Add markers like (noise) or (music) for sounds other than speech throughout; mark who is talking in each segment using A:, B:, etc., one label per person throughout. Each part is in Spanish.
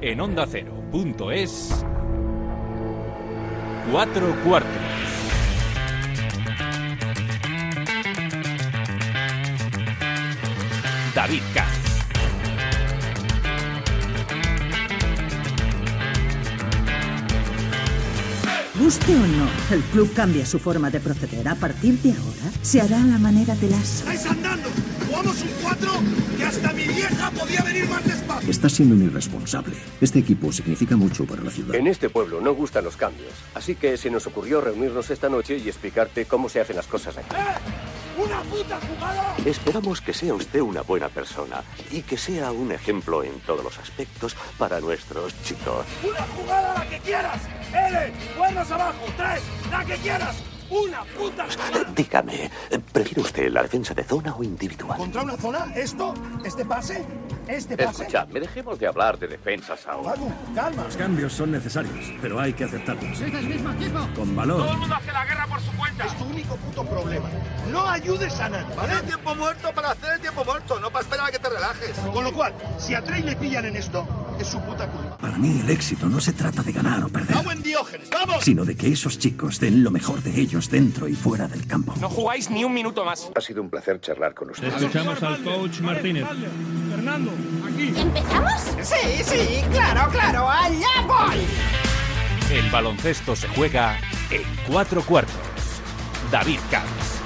A: en onda ondacero.es. Cuatro cuartos. David Katz.
B: Guste o no, el club cambia su forma de proceder. A partir de ahora, se hará a la manera de las...
C: ¡Estáis andando! ¡Jugamos un 4 que hasta mi vieja podía venir más despacio!
D: Estás siendo un irresponsable. Este equipo significa mucho para la ciudad.
E: En este pueblo no gustan los cambios. Así que se nos ocurrió reunirnos esta noche y explicarte cómo se hacen las cosas aquí.
C: ¡Eh! ¡Una puta jugada!
F: Esperamos que sea usted una buena persona y que sea un ejemplo en todos los aspectos para nuestros chicos.
C: ¡Una jugada la que quieras! ¡L! ¡Buenos abajo! ¡Tres! ¡La que quieras! ¡Una puta!
F: Dígame, ¿prefiere usted la defensa de zona o individual?
C: ¿Contra una zona? ¿Esto? ¿Este pase? ¿Este pase?
G: Escuchadme, dejemos de hablar de defensas ahora.
C: Facu, calma.
D: Los cambios son necesarios, pero hay que aceptarlos.
H: ¡Es el mismo equipo!
D: Con valor.
C: Todo el mundo hace la guerra por su cuenta. Es tu único puto problema. No ayudes a nadie, ¿vale?
I: Tiempo muerto para hacer el tiempo muerto, no para esperar a que te relajes.
C: Con lo cual, si a Trey le pillan en esto, es su puta culpa.
D: Para mí el éxito no se trata de ganar o perder,
C: ¡Vamos en Diógenes! ¡Vamos!
D: sino de que esos chicos den lo mejor de ellos dentro y fuera del campo.
J: No jugáis ni un minuto más.
E: Ha sido un placer charlar con usted.
K: Escuchamos al coach Martínez.
C: Fernando, aquí.
H: ¿Empezamos?
J: Sí, sí, claro, claro, allá voy.
A: El baloncesto se juega en cuatro cuartos. David Katz.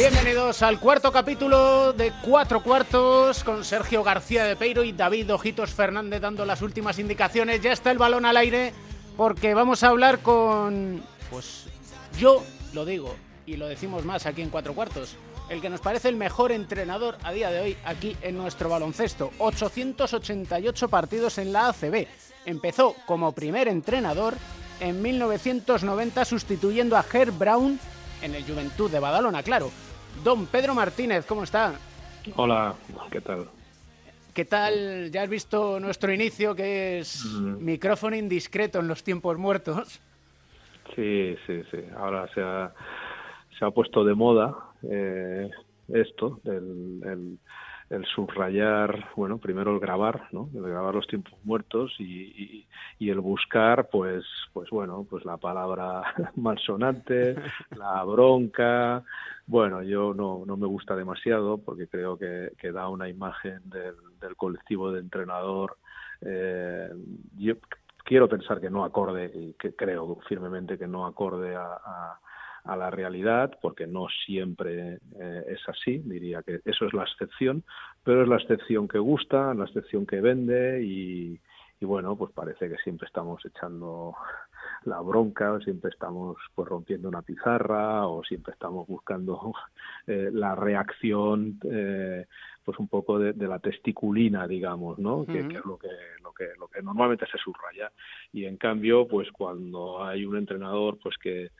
L: Bienvenidos al cuarto capítulo de Cuatro Cuartos con Sergio García de Peiro y David Ojitos Fernández dando las últimas indicaciones. Ya está el balón al aire porque vamos a hablar con, pues yo lo digo y lo decimos más aquí en Cuatro Cuartos, el que nos parece el mejor entrenador a día de hoy aquí en nuestro baloncesto. 888 partidos en la ACB. Empezó como primer entrenador en 1990 sustituyendo a Herb Brown en el Juventud de Badalona, claro. Don Pedro Martínez, ¿cómo está?
K: Hola, ¿qué tal?
L: ¿Qué tal? Ya has visto nuestro inicio, que es
K: Mm.
L: micrófono indiscreto en los tiempos muertos.
K: Sí, sí, sí. Ahora se ha, se ha puesto de moda eh, esto, el, el, el subrayar, bueno, primero el grabar, ¿no? El grabar los tiempos muertos y, y, el buscar, pues, pues bueno, pues la palabra (laughs) malsonante, la bronca. Bueno, yo no, no me gusta demasiado porque creo que, que da una imagen del, del colectivo de entrenador. Eh, yo quiero pensar que no acorde y que creo firmemente que no acorde a, a, a la realidad, porque no siempre eh, es así, diría que eso es la excepción, pero es la excepción que gusta, la excepción que vende y, y bueno, pues parece que siempre estamos echando la bronca, o siempre estamos pues rompiendo una pizarra o siempre estamos buscando eh, la reacción eh, pues un poco de, de, la testiculina digamos no que, que es lo que lo que lo que normalmente se subraya. Y en cambio pues cuando hay un entrenador pues que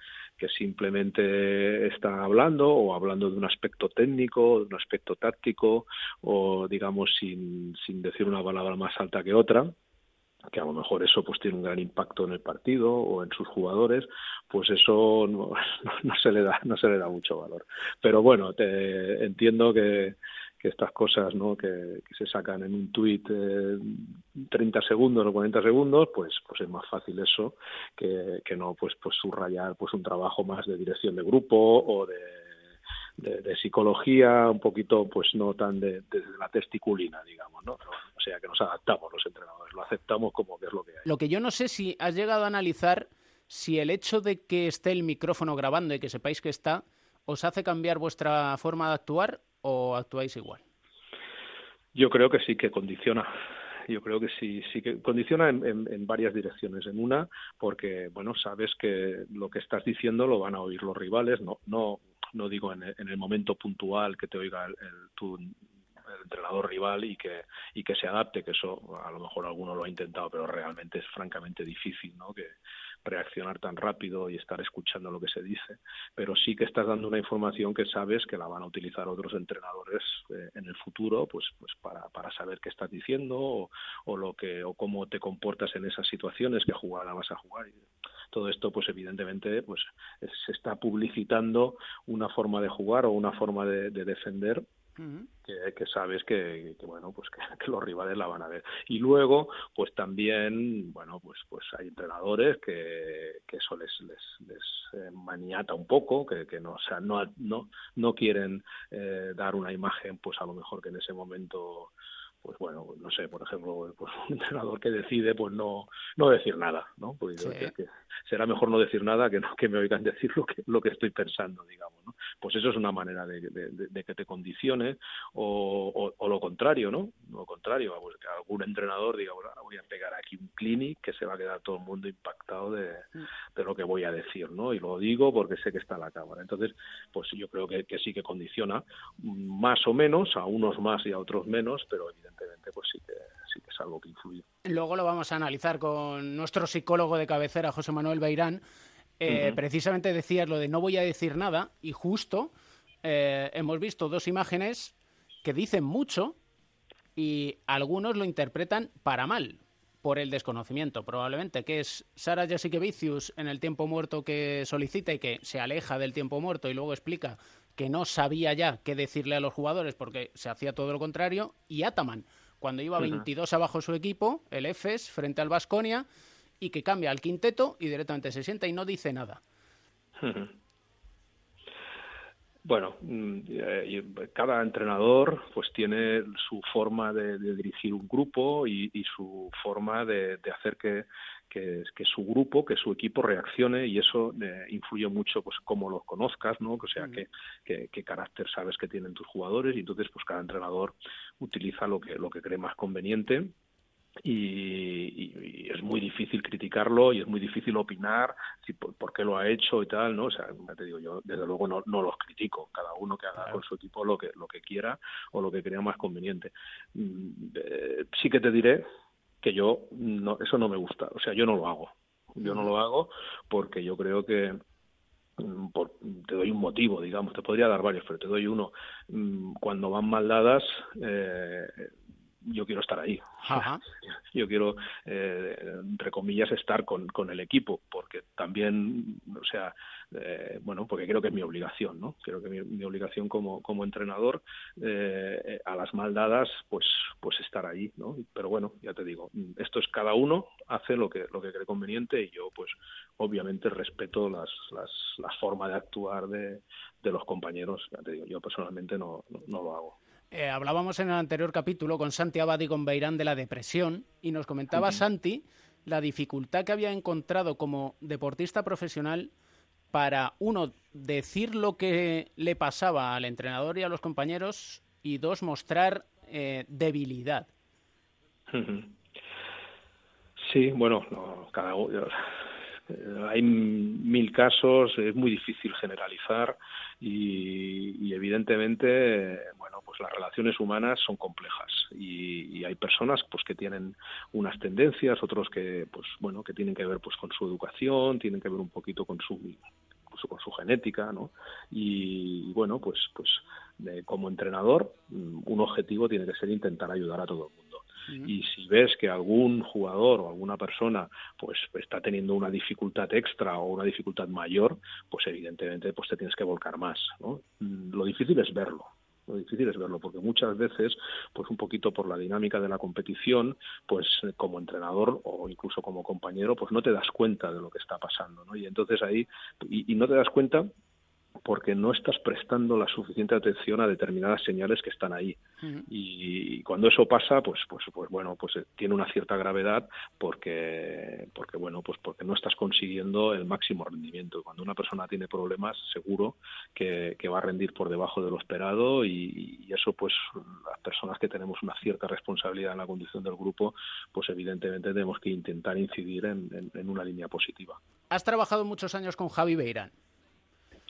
K: que simplemente está hablando o hablando de un aspecto técnico, de un aspecto táctico o digamos sin, sin decir una palabra más alta que otra, que a lo mejor eso pues tiene un gran impacto en el partido o en sus jugadores, pues eso no, (laughs) no se le da no se le da mucho valor. Pero bueno, te entiendo que que estas cosas ¿no? que, que se sacan en un tuit eh, 30 segundos o 40 segundos, pues, pues es más fácil eso que, que no pues, pues subrayar pues un trabajo más de dirección de grupo o de, de, psicología, un poquito pues no tan de, la testiculina, digamos, ¿no? O sea que nos adaptamos los entrenadores, lo aceptamos como que es lo que hay.
L: Lo que yo no sé si has llegado a analizar si el hecho de que esté el micrófono grabando y que sepáis que está, os hace cambiar vuestra forma de actuar o actuáis igual?
K: Yo creo que sí que condiciona. Yo creo que sí, sí que condiciona en, varias direcciones. En una, porque bueno, sabes que lo que estás diciendo lo van a oír los rivales. No, no, no digo en, en el momento puntual que te oiga el, el, tu el entrenador rival y que y que se adapte, que eso a lo mejor alguno lo ha intentado, pero realmente es francamente difícil, ¿no? Que reaccionar tan rápido y estar escuchando lo que se dice, pero sí que estás dando una información que sabes que la van a utilizar otros entrenadores eh, en el futuro, pues, pues para, para saber qué estás diciendo o, lo que o cómo te comportas en esas situaciones, qué jugada vas a jugar. todo esto, pues evidentemente, pues se está publicitando una forma de jugar o una forma de defender que, sabes que, bueno pues (laughs) que, los rivales la van a ver. Y luego pues también bueno pues pues hay entrenadores que, que eso les les, eh, maniata un poco que, que no o sea no no no quieren eh, dar una imagen pues a lo mejor que en ese momento pues bueno, no sé, por ejemplo, pues un entrenador que decide pues no no decir nada, ¿no? Porque será mejor no decir nada que no que me oigan decir lo que lo que estoy pensando, digamos, ¿no? Pues eso es una manera de, de, que te condicione o, o, lo contrario, ¿no? Lo contrario, pues que algún entrenador diga, bueno, ahora voy a pegar aquí un clinic que se va a quedar todo el mundo impactado de, mm. de lo que voy a decir, ¿no? Y lo digo porque sé que está la cámara. Entonces, pues yo creo que, que sí que condiciona más o menos, a unos más y a otros menos, pero evidentemente evidentemente pues sí que, sí que es algo que influye.
L: Luego lo vamos a analizar con nuestro psicólogo de cabecera, José Manuel Beirán. Eh, precisamente decías lo de no voy a decir nada y justo eh, hemos visto dos imágenes que dicen mucho y algunos lo interpretan para mal por el desconocimiento, probablemente, que es Sara Jessica Vicius en el tiempo muerto que solicita y que se aleja del tiempo muerto y luego explica que no sabía ya qué decirle a los jugadores porque se hacía todo lo contrario, y Ataman, cuando iba 22 abajo su equipo, el EFES, frente al Vasconia, y que cambia al quinteto y directamente se sienta y no dice nada.
K: Bueno, mm, eh, cada entrenador pues tiene su forma de, dirigir un grupo y, su forma de, hacer que, que, su grupo, que su equipo reaccione y eso eh, influye mucho pues cómo los conozcas, ¿no? O sea, mm. qué, qué, carácter sabes que tienen tus jugadores y entonces pues cada entrenador utiliza lo que, lo que cree más conveniente y, es muy difícil criticarlo y es muy difícil opinar si por, qué lo ha hecho y tal, ¿no? O sea, te digo, yo desde luego no, no los critico, cada uno que haga con su equipo lo que, lo que quiera o lo que crea más conveniente. Mm, eh, sí que te diré que yo, no, eso no me gusta, o sea, yo no lo hago, yo no lo hago porque yo creo que mm, por, te doy un motivo, digamos, te podría dar varios, pero te doy uno. Mm, cuando van mal dadas, eh, yo quiero estar ahí. (laughs) Yo quiero, eh, entre comillas, estar con, con el equipo, porque también, o sea, eh, bueno, porque creo que es mi obligación, ¿no? Creo que mi, mi obligación como, como entrenador, eh, a las maldadas, pues, pues estar ahí, ¿no? Pero bueno, ya te digo, esto es cada uno hace lo que, lo que cree conveniente y yo, pues, obviamente respeto las, las, la forma de actuar de, de los compañeros, ya te digo, yo personalmente no, no lo hago.
L: Eh, hablábamos en el anterior capítulo con Santi Abad y con Beirán de la depresión y nos comentaba Santi la dificultad que había encontrado como deportista profesional para, uno, decir lo que le pasaba al entrenador y a los compañeros y, dos, mostrar eh, debilidad. (laughs)
K: Sí, bueno, cada uno hay mil casos, es muy difícil generalizar y, evidentemente, bueno, pues las relaciones humanas son complejas y, hay personas pues que tienen unas tendencias, otros que pues bueno que tienen que ver pues con su educación, tienen que ver un poquito con su con su genética, ¿no? Y, bueno, pues pues como entrenador, un objetivo tiene que ser intentar ayudar a todo el mundo y si ves que algún jugador o alguna persona pues está teniendo una dificultad extra o una dificultad mayor, pues evidentemente pues te tienes que volcar más, ¿no? Mm, lo difícil es verlo, lo difícil es verlo porque muchas veces pues un poquito por la dinámica de la competición pues como entrenador o incluso como compañero pues no te das cuenta de lo que está pasando ¿no? y entonces ahí y no te das cuenta porque no estás prestando la suficiente atención a determinadas señales que están ahí. Y cuando eso pasa pues pues pues bueno pues eh, tiene una cierta gravedad porque porque bueno pues porque no estás consiguiendo el máximo rendimiento. Cuando una persona tiene problemas seguro que, va a rendir por debajo de lo esperado y, eso pues las personas que tenemos una cierta responsabilidad en la condición del grupo pues evidentemente tenemos que intentar incidir en, en una línea positiva.
L: Has trabajado muchos años con Javi Beirán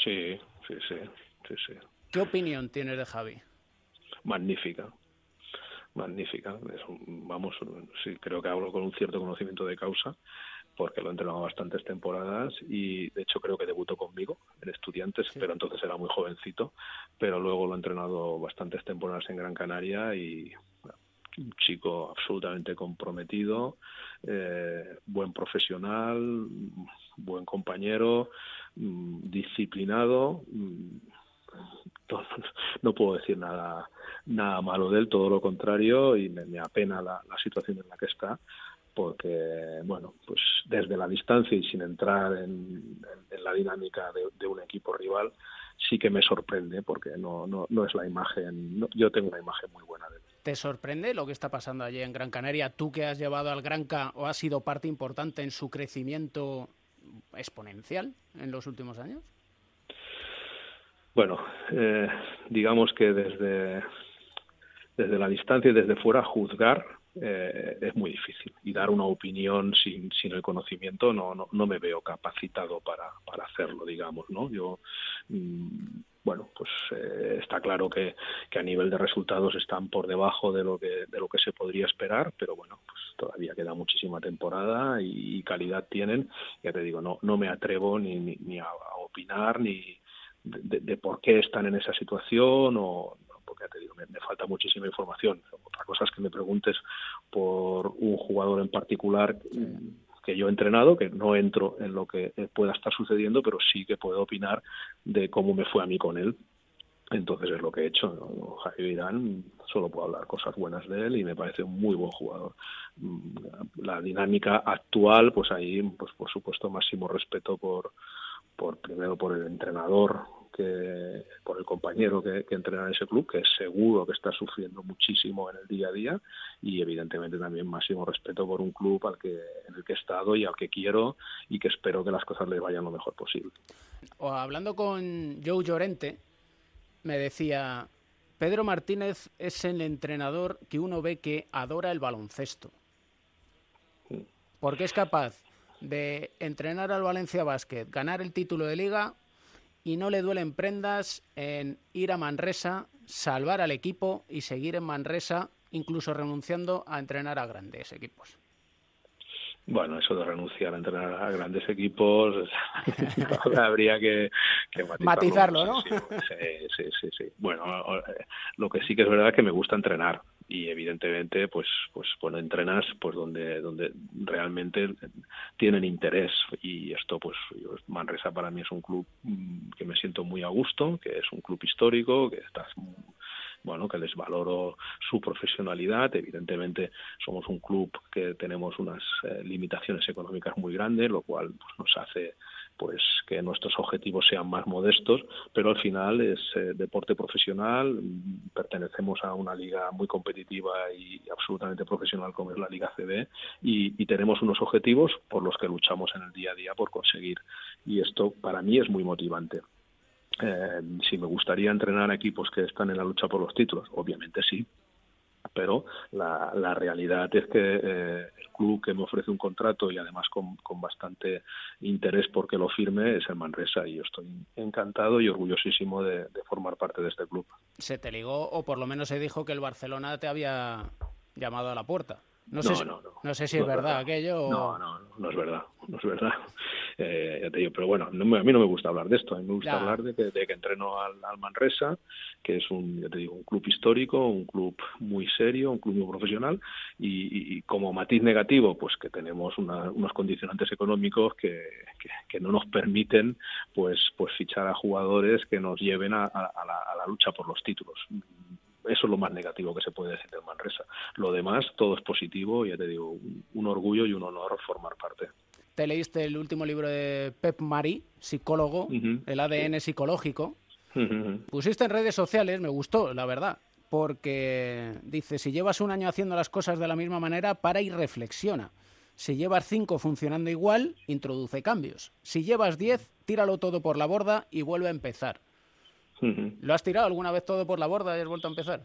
K: Sí, sí, sí, sí, sí.
L: ¿Qué opinión tienes de Javi?
K: Magnífica, magnífica. vamos, sí, creo que hablo con un cierto conocimiento de causa porque lo he entrenado bastantes temporadas y de hecho creo que debutó conmigo en estudiantes, pero entonces era muy jovencito, pero luego lo he entrenado bastantes temporadas en Gran Canaria y un chico absolutamente comprometido, eh, buen profesional, compañero, mm, disciplinado, mm, (laughs) no puedo decir nada nada malo de él, todo lo contrario, y me, apena la, situación en la que está, porque, bueno, pues desde la distancia y sin entrar en, la dinámica de, un equipo rival, sí que me sorprende, porque no, no, no es la imagen, yo tengo una imagen muy buena de él.
L: ¿Te sorprende lo que está pasando allí en Gran Canaria? Tú que has llevado al Granca o has sido parte importante en su crecimiento exponencial en los últimos años?
K: Bueno, eh, digamos que desde, desde la distancia y desde fuera juzgar eh, es muy difícil y dar una opinión sin, sin el conocimiento no, no, me veo capacitado para, hacerlo, digamos, ¿no? Yo, mm, bueno, pues eh, está claro que, a nivel de resultados están por debajo de lo que, de lo que se podría esperar, pero bueno, pues todavía queda muchísima temporada y, calidad tienen. Ya te digo, no, no me atrevo ni, ni, a, opinar ni de, de, por qué están en esa situación o ya te digo, me, falta muchísima información. Otra cosa es que me preguntes por un jugador en particular que yo he entrenado, que no entro en lo que pueda estar sucediendo, pero sí que puedo opinar de cómo me fue a mí con él. Entonces es lo que he hecho. Javier Irán, solo puedo hablar cosas buenas de él y me parece un muy buen jugador. Mm, la dinámica actual, pues ahí, pues por supuesto, máximo respeto por, por primero por el entrenador que por el compañero que, entrena en ese club, que seguro que está sufriendo muchísimo en el día a día y evidentemente también máximo respeto por un club al que en el que he estado y al que quiero y que espero que las cosas le vayan lo mejor posible.
L: O hablando con Joe Llorente, me decía, Pedro Martínez es el entrenador que uno ve que adora el baloncesto. Porque es capaz de entrenar al Valencia Basket, ganar el título de liga y no le duelen prendas en ir a Manresa, salvar al equipo y seguir en Manresa, incluso renunciando a entrenar a grandes equipos.
K: Bueno, eso de renunciar a entrenar a grandes equipos (laughs) habría que,
L: matizarlo, ¿no?
K: Sí, sí, sí, sí, Bueno, lo que sí que es verdad es que me gusta entrenar y evidentemente pues pues bueno entrenas pues donde donde realmente tienen interés y esto pues Manresa para mí es un club mm, que me siento muy a gusto que es un club histórico que estás bueno, que les valoro su profesionalidad. Evidentemente somos un club que tenemos unas eh, limitaciones económicas muy grandes, lo cual pues, nos hace pues que nuestros objetivos sean más modestos, pero al final es eh, deporte profesional, pertenecemos a una liga muy competitiva y absolutamente profesional como es la Liga CB y, y, tenemos unos objetivos por los que luchamos en el día a día por conseguir y esto para mí es muy motivante. Eh, si me gustaría entrenar a equipos que están en la lucha por los títulos, obviamente sí, pero la, la realidad es que eh, el club que me ofrece un contrato y además con, bastante interés porque lo firme es el Manresa y yo estoy encantado y orgullosísimo de, formar parte de este club.
L: Se te ligó o por lo menos se dijo que el Barcelona te había llamado a la puerta. No, sé, no, no, no, sé si es verdad, aquello.
K: No, no, no es verdad, no es verdad. (laughs) Eh, ya te digo, pero bueno, a mí no me gusta hablar de esto, a mí me gusta hablar de que, de que entreno al, Manresa, que es un, ya te digo, un club histórico, un club muy serio, un club muy profesional, y, como matiz negativo, pues que tenemos unos condicionantes económicos que, que, no nos permiten pues, pues fichar a jugadores que nos lleven a, la, a la lucha por los títulos eso es lo más negativo que se puede decir del Manresa. Lo demás, todo es positivo, ya te digo, un, orgullo y un honor formar parte.
L: Te leíste el último libro de Pep Mari, psicólogo, el ADN psicológico. Pusiste en redes sociales, me gustó, la verdad, porque dice, si llevas un año haciendo las cosas de la misma manera, para y reflexiona. Si llevas cinco funcionando igual, introduce cambios. Si llevas diez, tíralo todo por la borda y vuelve a empezar. ¿Lo has tirado alguna vez todo por la borda y has vuelto a empezar?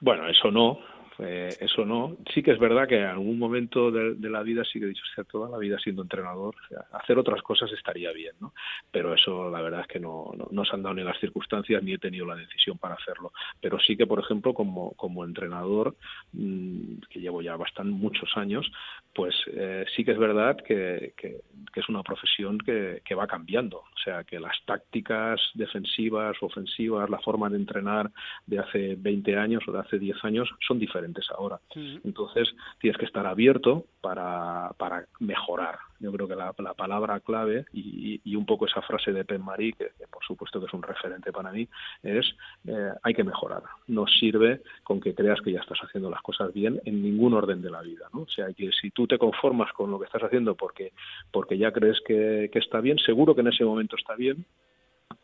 K: Bueno, eso no, eh, eso no. Sí que es verdad que en algún momento de, la vida sí que he dicho, o sea, toda la vida siendo entrenador, hacer otras cosas estaría bien, ¿no? Pero eso la verdad es que no, no, se han dado ni las circunstancias ni he tenido la decisión para hacerlo. Pero sí que, por ejemplo, como, como entrenador, mm, que llevo ya bastante muchos años, pues eh, sí que es verdad que, que, es una profesión que, que va cambiando. O sea, que las tácticas defensivas, ofensivas, la forma de entrenar de hace 20 años o de hace 10 años son diferentes ahora. Entonces tienes que estar abierto para, para mejorar Yo creo que la, palabra clave y, un poco esa frase de Pen Marie, que, por supuesto que es un referente para mí, es eh, hay que mejorar. No sirve con que creas que ya estás haciendo las cosas bien en ningún orden de la vida. ¿no? O sea, que si tú te conformas con lo que estás haciendo porque, porque ya crees que está bien, seguro que en ese momento está bien,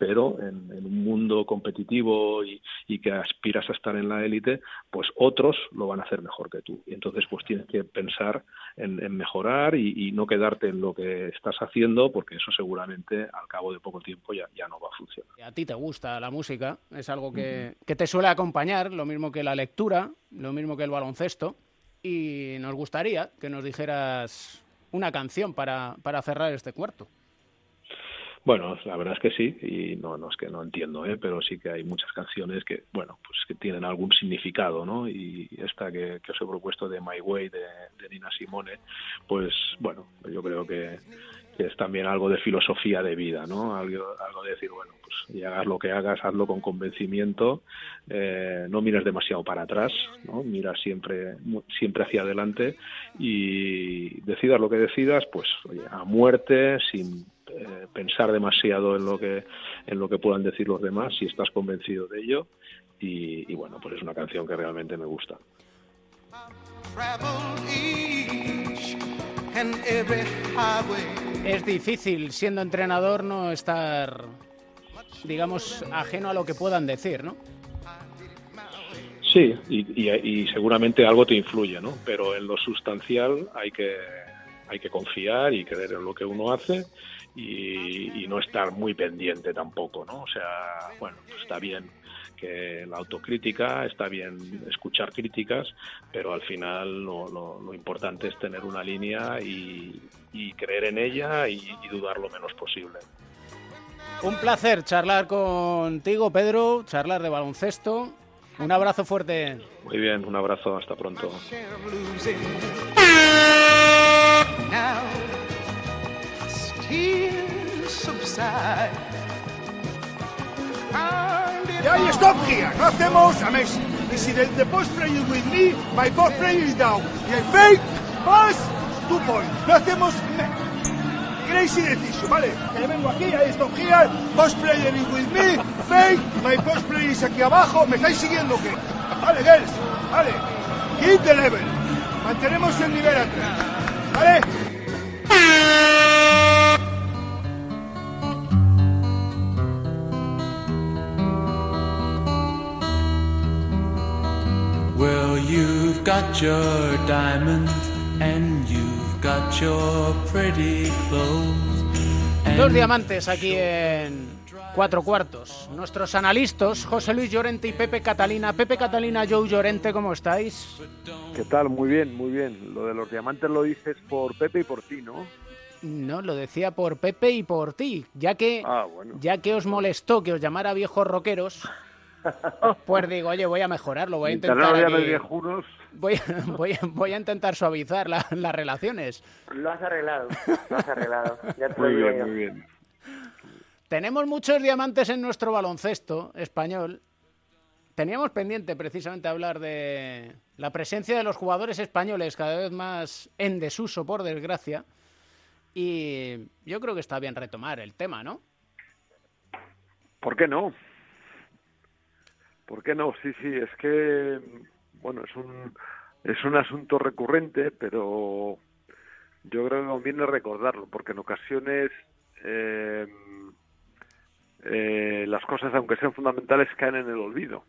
K: pero en, un mundo competitivo y, que aspiras a estar en la élite, pues otros lo van a hacer mejor que tú. Y entonces pues tienes que pensar en, mejorar y, no quedarte en lo que estás haciendo, porque eso seguramente al cabo de poco tiempo ya, ya no va a funcionar.
L: A ti te gusta la música, es algo que, que te suele acompañar, lo mismo que la lectura, lo mismo que el baloncesto, y nos gustaría que nos dijeras una canción para, para cerrar este cuarto.
K: Bueno, la verdad es que sí, y no, no es que no entiendo, ¿eh? pero sí que hay muchas canciones que, bueno, pues que tienen algún significado, ¿no? Y esta que, os he propuesto de My Way de, Nina Simone, pues bueno, yo creo que, es también algo de filosofía de vida, ¿no? Algo, algo de decir, bueno, pues y hagas lo que hagas, hazlo con convencimiento, eh, no mires demasiado para atrás, ¿no? Mira siempre, siempre hacia adelante y decidas lo que decidas, pues oye, a muerte, sin eh, pensar demasiado en lo que en lo que puedan decir los demás si estás convencido de ello. Y, bueno pues es una canción que realmente me gusta.
L: Es difícil siendo entrenador no estar digamos ajeno a lo que puedan decir no
K: sí y, y seguramente algo te influye no pero en lo sustancial hay que hay que confiar y creer en lo que uno hace y, no estar muy pendiente tampoco, ¿no? O sea, bueno, pues está bien que la autocrítica, está bien escuchar críticas, pero al final lo, lo, importante es tener una línea y, creer en ella y, y dudar lo menos posible.
L: Un placer charlar contigo, Pedro, charlar de baloncesto. Un abrazo fuerte.
K: Muy bien, un abrazo, hasta pronto.
C: Yeah, stop here. No hacemos a Messi. Y si the, the post player with me, my post player is down. Y el fake, pass, two points. No hacemos crazy decision, ¿vale? Que vengo aquí, ahí stop here, post player is with me, fake, my post player is aquí abajo. ¿Me estáis siguiendo o qué? Vale, girls, vale. Keep the level. Mantenemos el nivel atrás. ¿Vale?
L: Dos diamantes aquí en Cuatro Cuartos. Nuestros analistas, José Luis Llorente y Pepe Catalina. Pepe Catalina, Joe Llorente, ¿cómo estáis?
H: ¿Qué tal? Muy bien, muy bien. Lo de los diamantes lo dices por Pepe y por ti, ¿no?
L: No, lo decía por Pepe y por ti, ya que, ah, ya que os molestó que os llamara viejos rockeros. Pues digo, oye, voy a mejorarlo, voy a intentar. Voy, (laughs) voy, voy, a intentar suavizar las relaciones.
M: Lo has arreglado, lo has arreglado.
H: muy bien, muy bien.
L: Tenemos muchos diamantes en nuestro baloncesto español. Teníamos pendiente precisamente hablar de la presencia de los jugadores españoles cada vez más en desuso, por desgracia. Y yo creo que está bien retomar el tema, ¿no?
H: ¿Por qué no? ¿Por qué no? Sí, sí, es que, bueno, es un, es un asunto recurrente, pero yo creo que conviene recordarlo, porque en ocasiones eh, eh, las cosas, aunque sean fundamentales, caen en el olvido.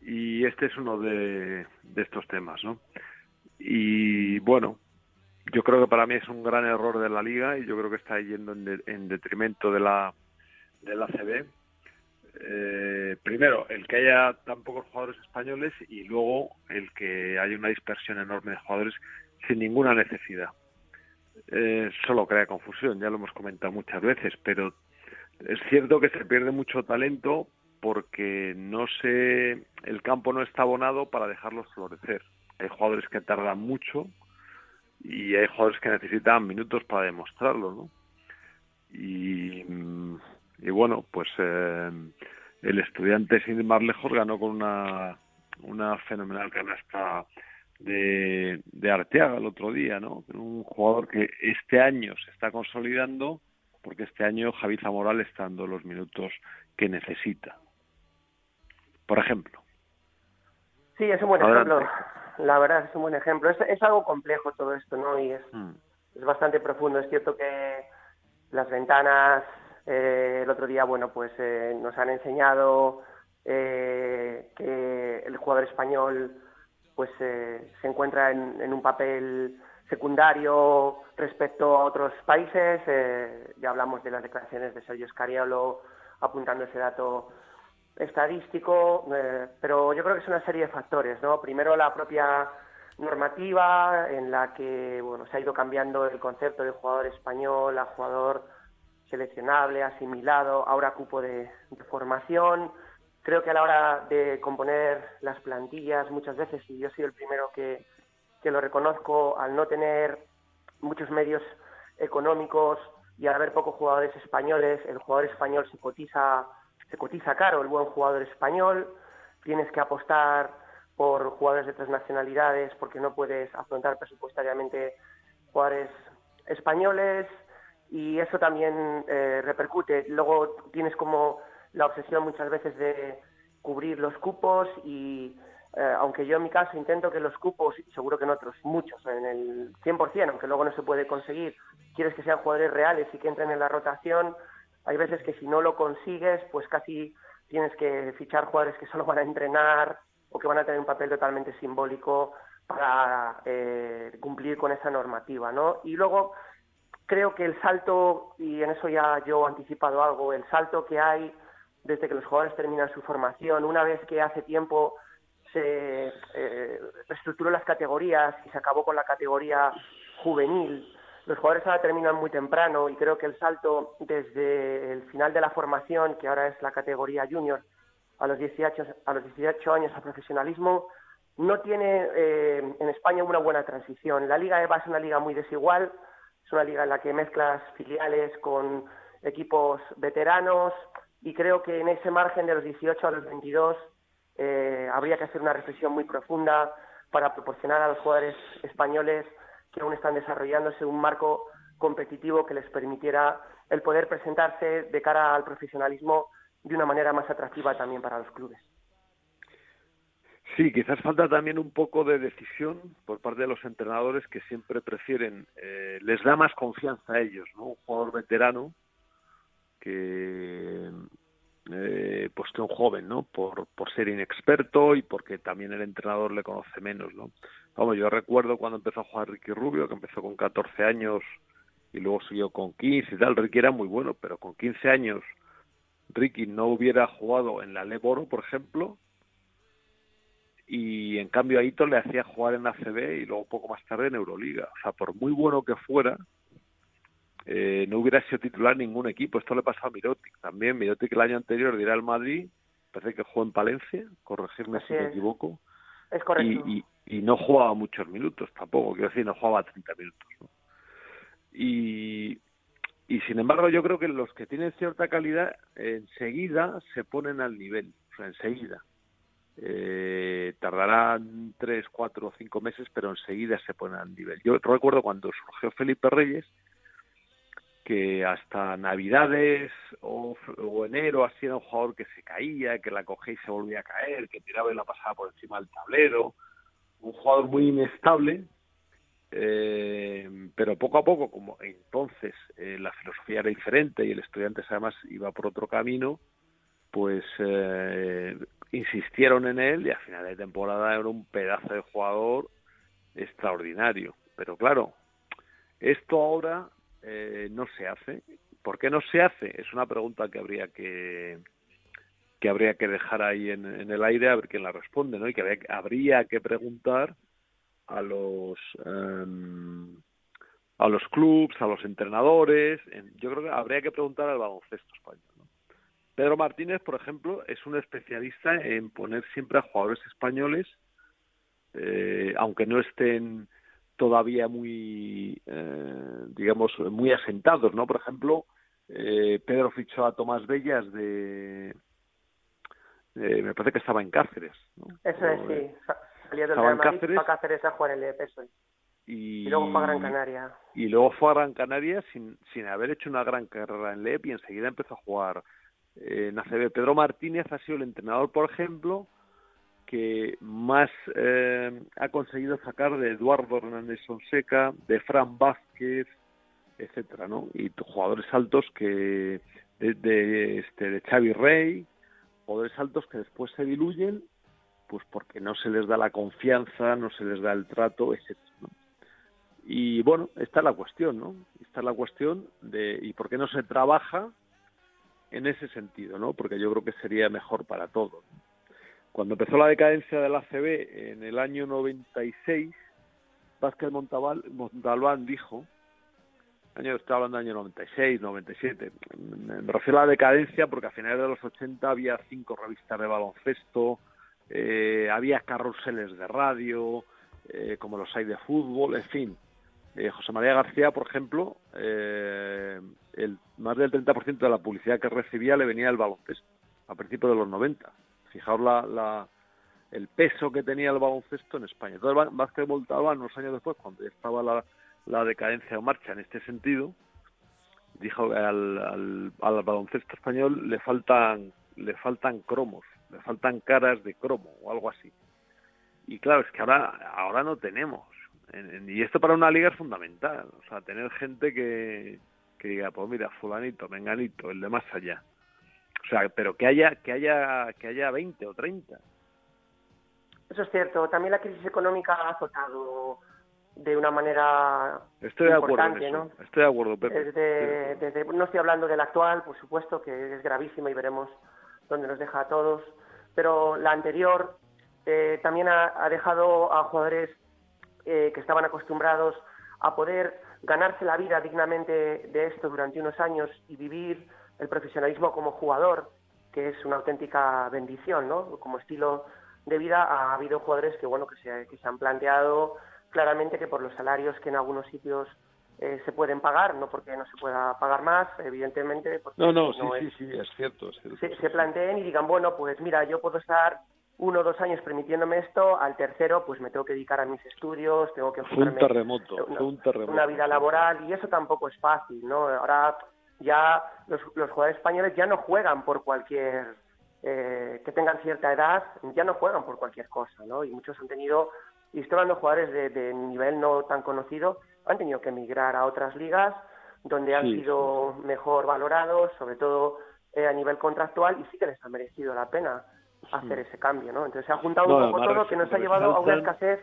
H: Y este es uno de, de estos temas, ¿no? Y bueno, yo creo que para mí es un gran error de la liga y yo creo que está yendo en, en detrimento de la, de la CB eh, primero, el que haya tan pocos jugadores españoles y luego el que haya una dispersión enorme de jugadores sin ninguna necesidad. Eh, solo crea confusión, ya lo hemos comentado muchas veces, pero es cierto que se pierde mucho talento porque no se, el campo no está abonado para dejarlos florecer. Hay jugadores que tardan mucho y hay jugadores que necesitan minutos para demostrarlo. Y mm, y bueno, pues eh, el estudiante sin ir más lejos ganó con una, una fenomenal canasta de, de Arteaga el otro día, ¿no? Un jugador que este año se está consolidando porque este año Javi Zamoral está dando los minutos que necesita. Por ejemplo.
M: Sí, es un buen ejemplo. La verdad es un buen ejemplo. Es, es algo complejo todo esto, ¿no? Y es,
H: Mm.
M: es bastante profundo. Es cierto que las ventanas eh, el otro día, bueno, pues eh, nos han enseñado eh, que el jugador español pues eh, se encuentra en, un papel secundario respecto a otros países. Eh, ya hablamos de las declaraciones de Sergio Scariolo apuntando ese dato estadístico, pero yo creo que es una serie de factores, ¿no? Primero la propia normativa en la que bueno se ha ido cambiando el concepto de jugador español a jugador seleccionable, asimilado, ahora cupo de, de formación. Creo que a la hora de componer las plantillas muchas veces, y yo soy el primero que, que lo reconozco, al no tener muchos medios económicos y al haber pocos jugadores españoles, el jugador español se cotiza, se cotiza caro, el buen jugador español, tienes que apostar por jugadores de otras nacionalidades porque no puedes afrontar presupuestariamente jugadores españoles y eso también eh, repercute. Luego tienes como la obsesión muchas veces de cubrir los cupos y eh, aunque yo en mi caso intento que los cupos, seguro que en otros muchos, en el 100%, aunque luego no se puede conseguir, quieres que sean jugadores reales y que entren en la rotación, hay veces que si no lo consigues, pues casi tienes que fichar jugadores que solo van a entrenar o que van a tener un papel totalmente simbólico para eh, cumplir con esa normativa, ¿no? Y luego creo que el salto, y en eso ya yo he anticipado algo, el salto que hay desde que los jugadores terminan su formación, una vez que hace tiempo se eh, reestructuró las categorías y se acabó con la categoría juvenil, los jugadores ahora terminan muy temprano y creo que el salto desde el final de la formación, que ahora es la categoría junior, a los 18, a los 18 años a profesionalismo, no tiene eh, en España una buena transición. La Liga EVA es una liga muy desigual, es una liga en la que mezclas filiales con equipos veteranos y creo que en ese margen de los 18 a los 22 eh, habría que hacer una reflexión muy profunda para proporcionar a los jugadores españoles que aún están desarrollándose un marco competitivo que les permitiera el poder presentarse de cara al profesionalismo de una manera más atractiva también para los clubes.
H: Sí, quizás falta también un poco de decisión por parte de los entrenadores que siempre prefieren, eh, les da más confianza a ellos, ¿no? Un jugador veterano que eh, pues que un joven, ¿no? Por, por ser inexperto y porque también el entrenador le conoce menos, ¿no? Vamos, yo recuerdo cuando empezó a jugar Ricky Rubio, que empezó con 14 años y luego siguió con 15 y tal. Ricky era muy bueno, pero con 15 años Ricky no hubiera jugado en la Leboro, por ejemplo, y en cambio a Ito le hacía jugar en ACB y luego poco más tarde en Euroliga. O sea, por muy bueno que fuera, eh, no hubiera sido titular ningún equipo. Esto le pasó a Mirotic también. Mirotic el año anterior dirá al Madrid, parece que jugó en Palencia, corregirme
M: Así
H: si me equivoco,
M: Es correcto.
H: y, y, y no jugaba muchos minutos tampoco, quiero decir, no jugaba 30 minutos. ¿no? Y, y sin embargo yo creo que los que tienen cierta calidad enseguida se ponen al nivel, o sea, enseguida. Eh, tardarán tres, cuatro o cinco meses, pero enseguida se ponen al nivel. Yo recuerdo cuando surgió Felipe Reyes, que hasta Navidades o, enero así era un jugador que se caía, que la cogía y se volvía a caer, que tiraba y la pasaba por encima del tablero, un jugador muy inestable, eh, pero poco a poco, como entonces eh, la filosofía era diferente y el estudiante además iba por otro camino, pues eh, insistieron en él y a final de temporada era un pedazo de jugador extraordinario. Pero claro, esto ahora eh, no se hace. ¿Por qué no se hace? Es una pregunta que habría que que habría que dejar ahí en, en el aire a ver quién la responde, ¿no? Y que habría, habría que preguntar a los em, a los clubs, a los entrenadores. en- yo creo que habría que preguntar al baloncesto español. Pedro Martínez, por ejemplo, es un especialista en poner siempre a jugadores españoles, eh, aunque no estén todavía muy, eh, digamos, muy asentados, ¿no? Por ejemplo, eh, Pedro fichó a Tomás Bellas de, eh, me parece que estaba en Cáceres, ¿no?
M: Eso es,
H: O,
M: sí. Sa- Salía del Real Madrid Cáceres, Cáceres a jugar en el peso. Y, y, luego fue a Gran Canaria.
H: Y luego fue a Gran Canaria sin, sin haber hecho una gran carrera en LEP y enseguida empezó a jugar eh, en ACB. Pedro Martínez ha sido el entrenador, por ejemplo, que más eh, ha conseguido sacar de Eduardo Hernández Sonseca, de Fran Vázquez, etcétera, ¿no? Y jugadores altos que de, de, este de Rey, jugadores altos que después se diluyen, pues porque no se les da la confianza, no se les da el trato, etcétera. Y bueno, esta es la cuestión, ¿no? Esta es la cuestión de y por qué no se trabaja en ese sentido, ¿no? Porque yo creo que sería mejor para todos. Cuando empezó la decadencia del ACB en el año 96, Vázquez Montalbán dijo, año, estoy hablando del año 96, 97, me refiero a la decadencia porque a finales de los 80 había cinco revistas de baloncesto, eh, había carruseles de radio, eh, como los hay de fútbol, en fin. Eh, José María García, por ejemplo, el, más del 30% de la publicidad que recibía le venía del baloncesto, a principios de los 90 Fijaos la, el peso que tenía el baloncesto en España. Entonces Vázquez Voltaba, unos años después, cuando ya estaba la, la decadencia en marcha en este sentido, dijo que al, al, baloncesto español le faltan le faltan cromos, le faltan caras de cromo o algo así. Y claro, es que ahora ahora no tenemos. Y esto para una liga es fundamental, o sea, tener gente que, que diga, pues mira, fulanito, menganito, el de más allá. O sea, pero que haya que haya que haya 20 o 30.
M: Eso es cierto. También la crisis económica ha azotado de una manera
H: estoy de acuerdo ¿no? estoy de acuerdo Pepe.
M: Desde, no estoy hablando del actual por supuesto que es gravísima y veremos dónde nos deja a todos pero la anterior eh, también ha, dejado a jugadores eh, que estaban acostumbrados a poder ganarse la vida dignamente de esto durante unos años y vivir el profesionalismo como jugador, que es una auténtica bendición, ¿no? Como estilo de vida ha habido jugadores que, bueno, que se, que se han planteado claramente que por los salarios que en algunos sitios eh, se pueden pagar, no porque no se pueda pagar más, evidentemente.
H: no, no, sí, sí, sí, es cierto.
M: se, planteen y digan, bueno, pues mira, yo puedo estar uno o dos años permitiéndome esto, al tercero pues me tengo que dedicar a mis estudios, tengo que
H: fue un terremoto, fue un terremoto.
M: una vida laboral y eso tampoco es fácil, ¿no? Ahora ya los, los jugadores españoles ya no juegan por cualquier eh, que tengan cierta edad, ya no juegan por cualquier cosa, ¿no? Y muchos han tenido, y estoy hablando de jugadores de, nivel no tan conocido, han tenido que emigrar a otras ligas donde han sido mejor valorados, sobre todo eh, a nivel contractual, y sí que les ha merecido la pena hacer ese cambio, ¿no? Entonces se ha juntado un poco todo que nos ha llevado a una escasez,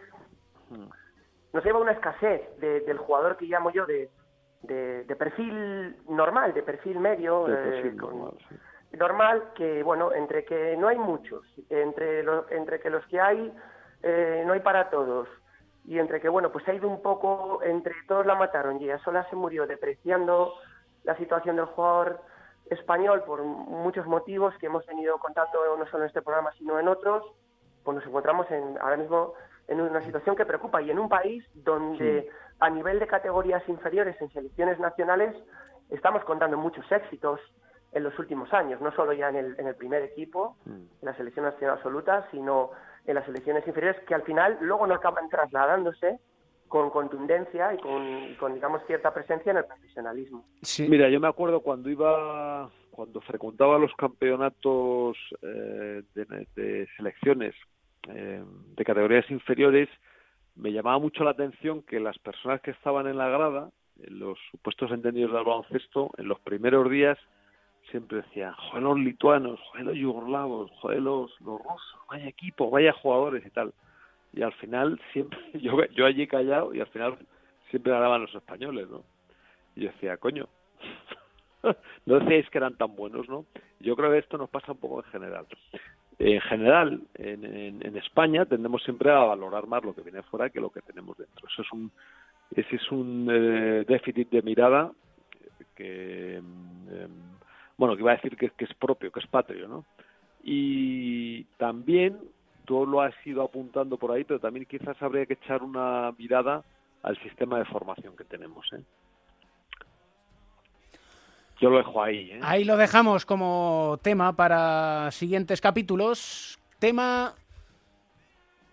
M: nos ha llevado a una escasez del jugador que llamo yo de de, perfil normal, de perfil medio,
H: eh,
M: normal, que bueno, entre que no hay muchos, entre entre que los que hay eh, no hay para todos. Y entre que bueno, pues ha ido un poco entre todos la mataron y ella sola se murió depreciando la situación del jugador español por muchos motivos que hemos venido contando no solo en este programa sino en otros, pues nos encontramos en ahora mismo en una situación que preocupa y en un país donde a nivel de categorías inferiores en selecciones nacionales estamos contando muchos éxitos en los últimos años, no solo ya en el, en el primer equipo, mm. en la selección nacional absoluta, sino en las selecciones inferiores que al final luego no acaban trasladándose con contundencia y con, digamos cierta presencia en el profesionalismo.
H: Mira, yo me acuerdo cuando iba cuando frecuentaba los campeonatos eh, de, selecciones eh, de categorías inferiores me llamaba mucho la atención que las personas que estaban en la grada, en los supuestos entendidos del baloncesto, en los primeros días siempre decían, joder los lituanos, joder los yugoslavos, joder los, los rusos, vaya equipo, vaya jugadores y tal. Y al final siempre, (laughs) yo, yo allí callado y al final siempre ganaban los españoles, ¿no? Y yo decía, coño, (laughs) no decíais que eran tan buenos, ¿no? Yo creo que esto nos pasa un poco en general en general, en, España tendemos siempre a valorar más lo que viene fuera que lo que tenemos dentro. Eso es un, ese es un eh, déficit de mirada que, em, bueno, que iba a decir que, que, es propio, que es patrio, ¿no? Y también, tú lo has ido apuntando por ahí, pero también quizás habría que echar una mirada al sistema de formación que tenemos, ¿eh? Yo lo dejo ahí. ¿eh?
L: Ahí lo dejamos como tema para siguientes capítulos. Tema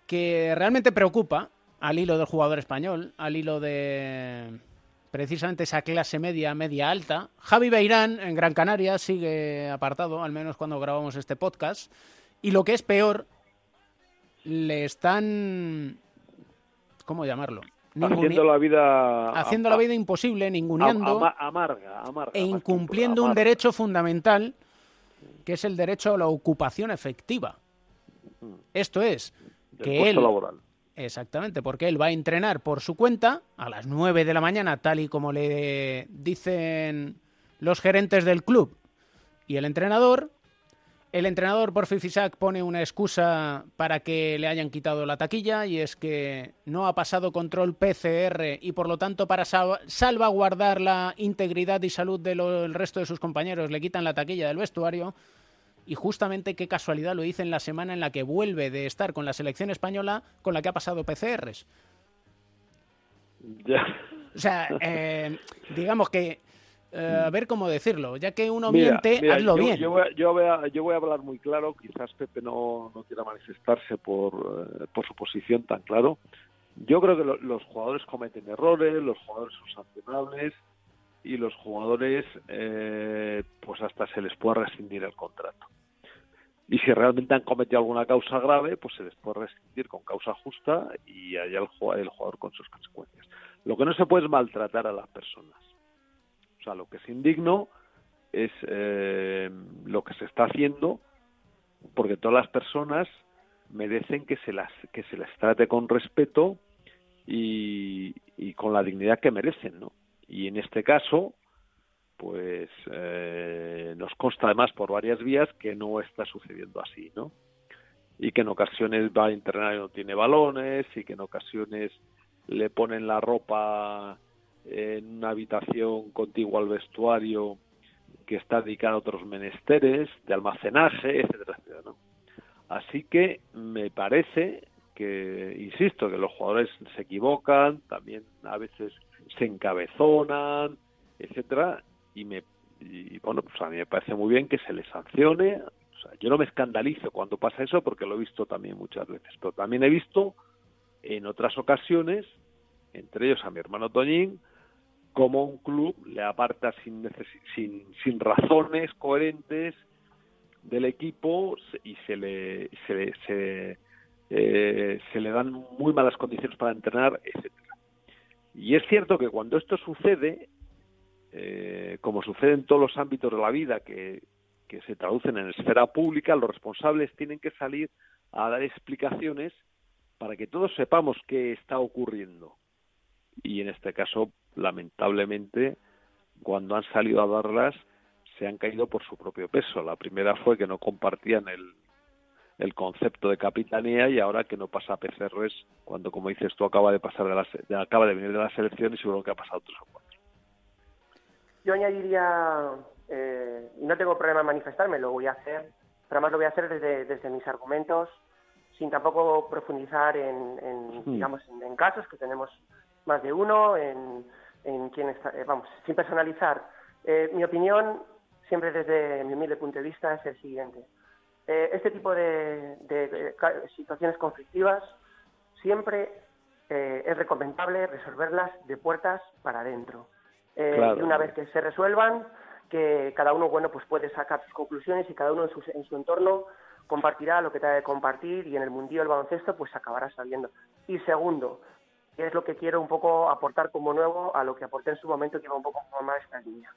L: que realmente preocupa al hilo del jugador español, al hilo de precisamente esa clase media, media alta. Javi Beirán en Gran Canaria sigue apartado, al menos cuando grabamos este podcast. Y lo que es peor, le están... ¿Cómo llamarlo?
H: haciendo la vida
L: haciendo la vida imposible, ninguneando
H: amarga, amarga,
L: e incumpliendo un derecho fundamental que es el derecho a la ocupación efectiva. Mm. Esto es que él
H: laboral.
L: Exactamente, porque él va a entrenar por su cuenta a las 9 de la mañana, tal y como le dicen los gerentes del club y el entrenador, el entrenador por Fifisac pone una excusa para que le hayan quitado la taquilla y es que no ha pasado control PCR y por lo tanto para salvaguardar la integridad y salud del resto de sus compañeros le quitan la taquilla del vestuario y justamente qué casualidad lo dice en la semana en la que vuelve de estar con la selección española con la que ha pasado PCRs.
H: Ya.
L: O sea, eh, digamos que a ver cómo decirlo, ya que uno miente, hazlo bien.
H: Yo voy, a, yo, voy a, yo voy, a, hablar muy claro, quizás Pepe no, no quiera manifestarse por, eh, por su posición tan claro. Yo creo que los jugadores cometen errores, los jugadores son sancionables y los jugadores eh, pues hasta se les puede rescindir el contrato. Y si realmente han cometido alguna causa grave, pues se les puede rescindir con causa justa y allá el, el jugador con sus consecuencias. Lo que no se puede es maltratar a las personas o sea, lo que es indigno es eh, lo que se está haciendo porque todas las personas merecen que se las que se les trate con respeto y, con la dignidad que merecen, ¿no? Y en este caso, pues eh, nos consta además por varias vías que no está sucediendo así, ¿no? Y que en ocasiones va a entrenar y no tiene balones y que en ocasiones le ponen la ropa en una habitación contigua al vestuario que está dedicada a otros menesteres de almacenaje, etcétera, etcétera. Así que me parece que, insisto, que los jugadores se equivocan, también a veces se encabezonan, etcétera, y me y bueno, pues a mí me parece muy bien que se les sancione. O sea, yo no me escandalizo cuando pasa eso porque lo he visto también muchas veces, pero también he visto en otras ocasiones, entre ellos a mi hermano Toñín, como un club le aparta sin, sin, razones coherentes del equipo y se le se, se, eh, se le dan muy malas condiciones para entrenar, etcétera. Y es cierto que cuando esto sucede, eh, como sucede en todos los ámbitos de la vida que, que se traducen en esfera pública, los responsables tienen que salir a dar explicaciones para que todos sepamos qué está ocurriendo. Y en este caso, lamentablemente, cuando han salido a darlas, se han caído por su propio peso. La primera fue que no compartían el, el concepto de capitanía y ahora que no pasa a PCRs cuando, como dices tú, acaba de pasar de, la, acaba de venir de las elecciones y seguro que ha pasado tres o cuatro.
M: Yo añadiría, eh, y no tengo problema en manifestarme, lo voy a hacer, pero además lo voy a hacer desde, desde mis argumentos, sin tampoco profundizar en, en hmm. digamos, en, casos que tenemos más de uno, en, en quién está, eh, vamos, sin personalizar. Eh, mi opinión, siempre desde mi humilde punto de vista, es el siguiente. Eh, este tipo de, situaciones conflictivas siempre es recomendable resolverlas de puertas para adentro. Y una vez que se resuelvan, que cada uno bueno pues puede sacar sus conclusiones y cada uno en su, en su entorno compartirá lo que tenga que compartir y en el mundillo del baloncesto pues acabará sabiendo. Y segundo, que es lo que quiero un poco aportar como nuevo a lo que aporté en su momento, que iba un poco más esta línea.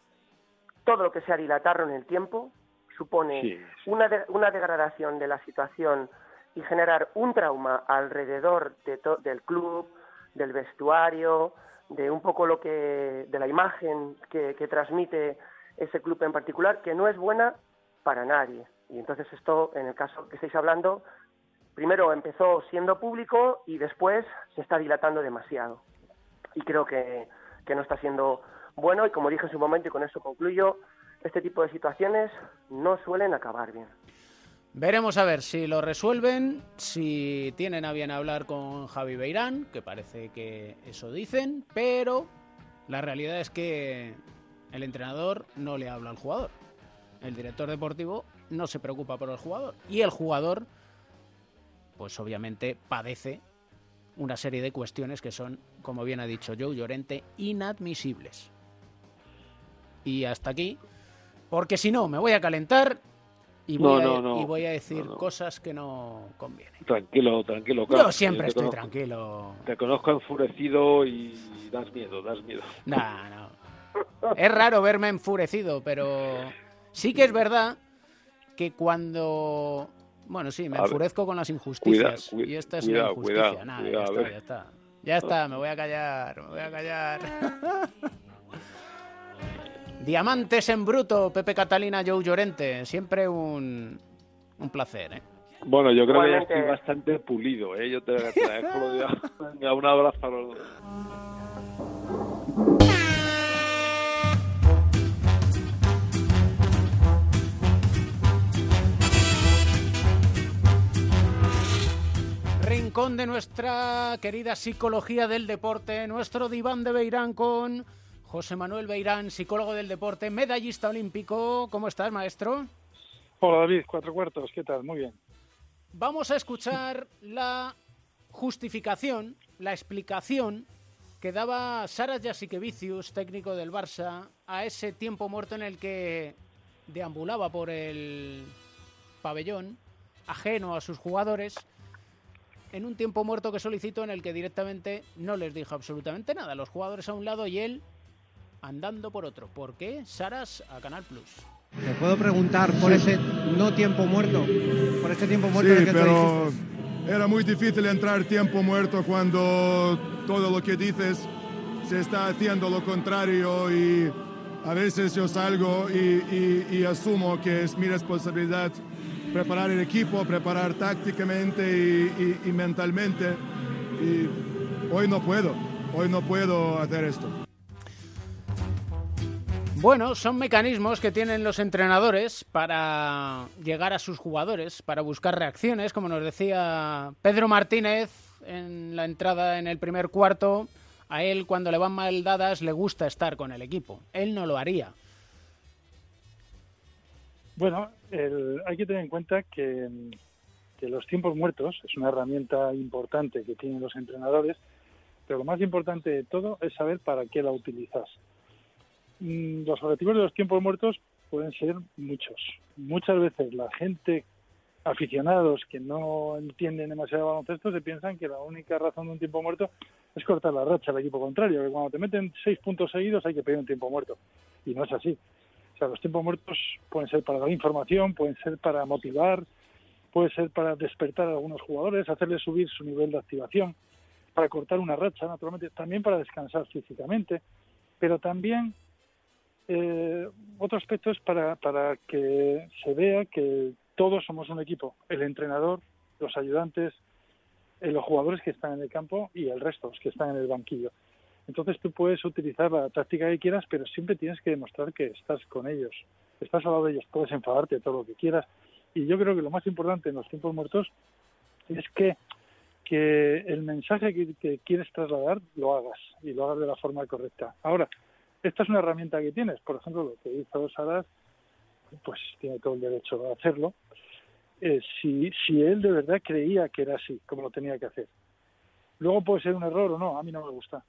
M: Todo lo que sea dilatarlo en el tiempo supone Una, una degradación de la situación y generar un trauma alrededor de del club, del vestuario, de un poco lo que, de la imagen que, que transmite ese club en particular, que no es buena para nadie. Y entonces esto, en el caso que estáis hablando, primero empezó siendo público y después se está dilatando demasiado. Y creo que, no está siendo bueno y como dije en su momento y con eso concluyo, este tipo de situaciones no suelen acabar bien.
L: Veremos a ver si lo resuelven, si tienen a bien hablar con Javi Beirán, que parece que eso dicen, pero la realidad es que el entrenador no le habla al jugador. El director deportivo no se preocupa por el jugador y el jugador pues obviamente padece una serie de cuestiones que son, como bien ha dicho Joe Llorente, inadmisibles. Y hasta aquí, porque si no, me voy a calentar y voy, a, y voy a decir cosas que no convienen.
K: Tranquilo, tranquilo.
L: Yo siempre estoy tranquilo.
K: Te conozco enfurecido y das miedo, das miedo.
L: No, no. Es raro verme enfurecido, pero sí que es verdad que cuando... Bueno, sí, me enfurezco con las injusticias. y esta es una injusticia. Nada, ya está, ya está. Ya está, me voy a callar, me voy a callar. (laughs) Diamantes en bruto, Pepe Catalina, Joe Llorente. Siempre un, un placer, ¿eh?
K: Bueno, yo creo que ya estoy bastante pulido, ¿eh? Yo te, agradezco (laughs) de... un abrazo a los
L: Rincón de nuestra querida psicología del deporte, nuestro diván de Beirán con José Manuel Beirán, psicólogo del deporte, medallista olímpico. ¿Cómo estás, maestro?
N: Hola, David, cuatro cuartos. ¿Qué tal? Muy bien.
L: Vamos a escuchar la justificación, la explicación que daba Saras Jasikevicius, técnico del Barça, a ese tiempo muerto en el que deambulaba por el pabellón, ajeno a sus jugadores, en un tiempo muerto que solicitó en el que directamente no les dijo absolutamente nada. Los jugadores a un lado y él andando por otro. ¿Por qué? Saras a Canal Plus.
O: ¿Te puedo preguntar por ese no tiempo muerto? Por este tiempo muerto
P: sí, pero era muy difícil entrar tiempo muerto cuando todo lo que dices se está haciendo lo contrario y a veces yo salgo y, y, asumo que es mi responsabilidad preparar el equipo, preparar tácticamente y, y mentalmente. Y hoy no puedo, hoy no puedo hacer esto.
L: Bueno, son mecanismos que tienen los entrenadores para llegar a sus jugadores, para buscar reacciones, como nos decía Pedro Martínez en la entrada en el primer cuarto. A él cuando le van mal dadas le gusta estar con el equipo. Él no lo haría.
N: Bueno, hay que tener en cuenta que, que los tiempos muertos es una herramienta importante que tienen los entrenadores, pero lo más importante de todo es saber para qué la utilizas. Mm, los objetivos de los tiempos muertos pueden ser muchos. Muchas veces la gente aficionados que no entienden demasiado baloncesto se piensan que la única razón de un tiempo muerto es cortar la racha al equipo contrario, que cuando te meten seis puntos seguidos hay que pedir un tiempo muerto. Y no es así. O sea, los tiempos muertos pueden ser para dar información, pueden ser para motivar, puede ser para despertar a algunos jugadores, hacerles subir su nivel de activación, para cortar una racha, naturalmente, también para descansar físicamente, pero también eh, otro aspecto es para, para que se vea que todos somos un equipo, el entrenador, los ayudantes, eh, los jugadores que están en el campo y el resto, los que están en el banquillo. Entonces tú puedes utilizar la táctica que quieras, pero siempre tienes que demostrar que estás con ellos, estás al lado de ellos, puedes enfadarte todo lo que quieras. Y yo creo que lo más importante en los tiempos muertos es que, que el mensaje que, quieres trasladar lo hagas y lo hagas de la forma correcta. Ahora, esta es una herramienta que tienes. Por ejemplo, lo que hizo Saras, pues tiene todo el derecho de hacerlo. Eh, si, si él de verdad creía que era así, como lo tenía que hacer. Luego puede ser un error o no, a mí no me gusta,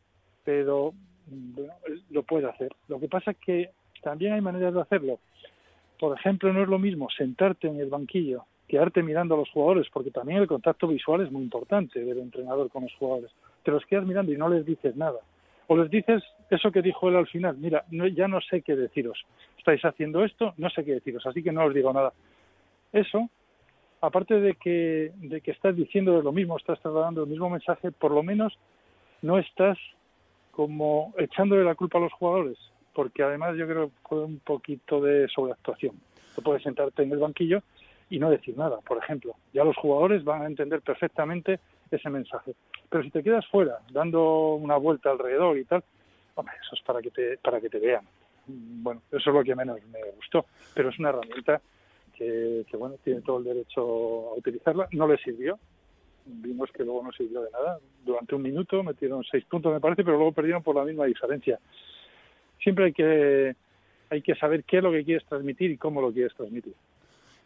N: pero bueno, lo puede hacer. Lo que pasa es que también hay maneras de hacerlo. Por ejemplo, no es lo mismo sentarte en el banquillo, quedarte mirando a los jugadores, porque también el contacto visual es muy importante del entrenador con los jugadores. Te los quedas mirando y no les dices nada o les dices eso que dijo él al final, mira, ya no sé qué deciros, estáis haciendo esto, no sé qué deciros, así que no os digo nada. Eso, aparte de que, de que estás diciendo lo mismo, estás trasladando el mismo mensaje, por lo menos no estás como echándole la culpa a los jugadores, porque además yo creo que fue un poquito de sobreactuación. Tú puedes sentarte en el banquillo y no decir nada, por ejemplo. Ya los jugadores van a entender perfectamente ese mensaje. Pero si te quedas fuera, dando una vuelta alrededor y tal, hombre, eso es para que te, para que te vean. Bueno, eso es lo que menos me gustó, pero es una herramienta que, que bueno, tiene todo el derecho a utilizarla. No le sirvió, vimos que luego no sirvió de nada. Durante un minuto metieron seis puntos, me parece, pero luego perdieron por la misma diferencia. Siempre hay que, hay que saber qué es lo que quieres transmitir y cómo lo quieres transmitir.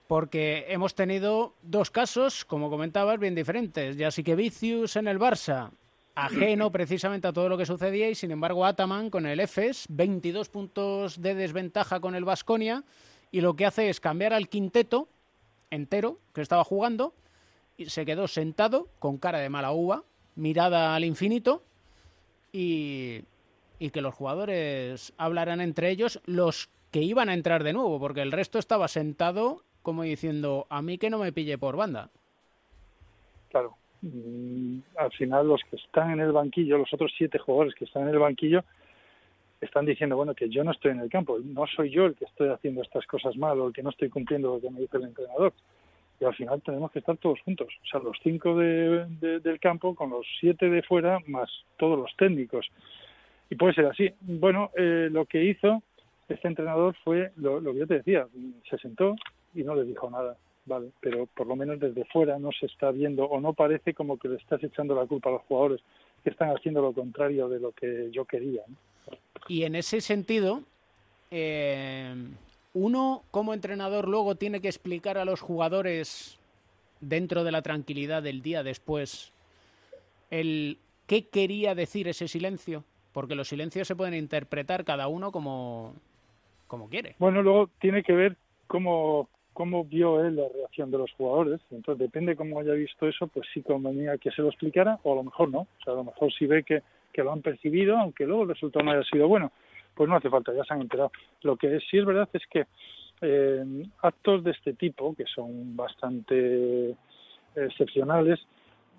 L: porque hemos tenido dos casos, como comentabas, bien diferentes. Ya sí que Vicius en el Barça, ajeno (clears throat) precisamente a todo lo que sucedía, y sin embargo Ataman con el EFES, 22 puntos de desventaja con el Vasconia, y lo que hace es cambiar al quinteto entero que estaba jugando, se quedó sentado con cara de mala uva, mirada al infinito, y, y que los jugadores hablaran entre ellos, los que iban a entrar de nuevo, porque el resto estaba sentado como diciendo, a mí que no me pille por banda.
N: Claro. Mm, al final los que están en el banquillo, los otros siete jugadores que están en el banquillo, están diciendo, bueno, que yo no estoy en el campo, no soy yo el que estoy haciendo estas cosas mal o el que no estoy cumpliendo lo que me dice el entrenador. Y al final tenemos que estar todos juntos, o sea, los cinco de, del campo con los siete de fuera más todos los técnicos. Y puede ser así. Bueno, eh, lo que hizo este entrenador fue lo, que yo te decía, se sentó, y no le dijo nada, vale, pero por lo menos desde fuera no se está viendo o no parece como que le estás echando la culpa a los jugadores que están haciendo lo contrario de lo que yo quería.
L: Y en ese sentido, eh, uno como entrenador luego tiene que explicar a los jugadores dentro de la tranquilidad del día después el qué quería decir ese silencio, porque los silencios se pueden interpretar cada uno como como quiere.
N: Bueno, luego tiene que ver cómo cómo vio él la reacción de los jugadores. Entonces, depende cómo haya visto eso, pues sí convenía que se lo explicara o a lo mejor no. O sea, a lo mejor si ve que, que lo han percibido, aunque luego el resultado no haya sido bueno, pues no hace falta, ya se han enterado. Lo que sí es verdad es que eh, actos de este tipo, que son bastante excepcionales,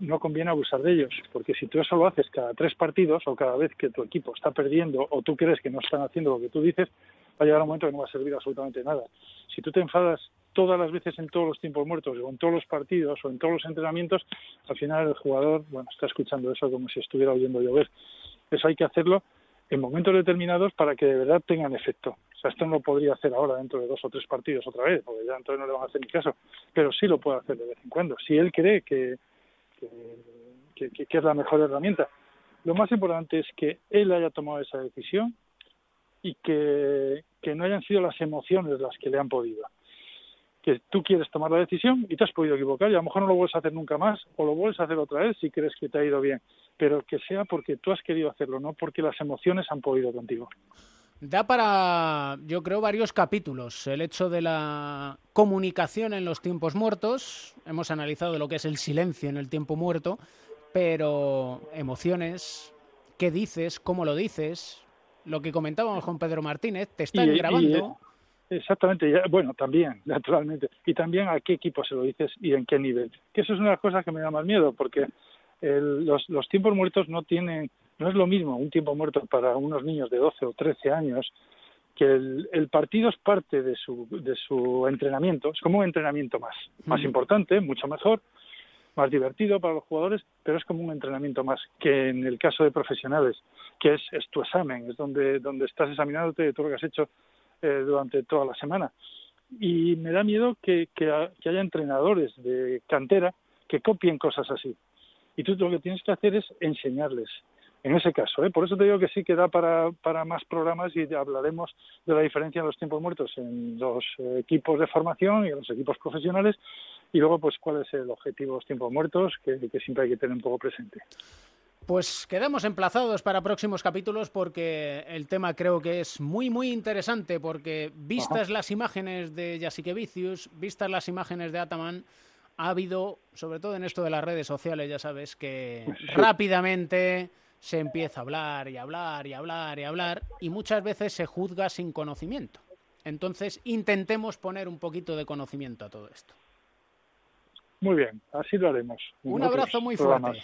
N: no conviene abusar de ellos, porque si tú eso lo haces cada tres partidos o cada vez que tu equipo está perdiendo o tú crees que no están haciendo lo que tú dices, va a llegar un momento que no va a servir absolutamente nada. Si tú te enfadas todas las veces en todos los tiempos muertos o en todos los partidos o en todos los entrenamientos, al final el jugador, bueno, está escuchando eso como si estuviera oyendo llover. Eso hay que hacerlo en momentos determinados para que de verdad tengan efecto. O sea, esto no lo podría hacer ahora dentro de dos o tres partidos otra vez, porque ya entonces no le van a hacer ni caso, pero sí lo puede hacer de vez en cuando. Si él cree que, que, que, que es la mejor herramienta. Lo más importante es que él haya tomado esa decisión y que, que no hayan sido las emociones las que le han podido que tú quieres tomar la decisión y te has podido equivocar y a lo mejor no lo vuelves a hacer nunca más o lo vuelves a hacer otra vez si crees que te ha ido bien, pero que sea porque tú has querido hacerlo, no porque las emociones han podido contigo.
L: Da para, yo creo, varios capítulos. El hecho de la comunicación en los tiempos muertos. Hemos analizado lo que es el silencio en el tiempo muerto, pero emociones, qué dices, cómo lo dices, lo que comentábamos con Pedro Martínez, te están
N: Y-
L: grabando.
N: Exactamente, bueno, también, (laughs) naturalmente. Y también a qué equipo se lo dices y en qué nivel. Que eso es una de las cosas que me da más miedo, porque el- los, los tiempos muertos no tienen, no es lo mismo un tiempo muerto para unos niños de 12 o 13 años, que el, el partido es parte de su, de su entrenamiento, es como un entrenamiento más, más
L: Ujú.
N: importante, mucho mejor, más divertido para los jugadores, pero es como un entrenamiento más que en el caso de profesionales, que es, es tu examen, es donde, donde estás examinándote de todo lo que has hecho eh, durante toda la semana. Y me da miedo que, que, que haya entrenadores de cantera que copien cosas así. Y tú lo que tienes que hacer es enseñarles. En ese caso, ¿eh? por eso te digo que sí que da para, para más programas y hablaremos de la diferencia en los tiempos muertos en los equipos de formación y en los equipos profesionales y luego pues cuál es el objetivo de los tiempos muertos que, que siempre hay que tener un poco presente.
L: Pues quedamos emplazados para próximos capítulos porque el tema creo que es muy muy interesante porque vistas las imágenes de Jasikevicius, vistas las imágenes de Ataman, ha habido, sobre todo en esto de las redes sociales, ya sabes, que
N: Sí.
L: rápidamente se empieza a hablar y hablar y hablar y hablar y muchas veces se juzga sin conocimiento. Entonces intentemos poner un poquito de conocimiento a todo esto.
N: Muy bien, así lo haremos.
L: Un abrazo muy
N: programas.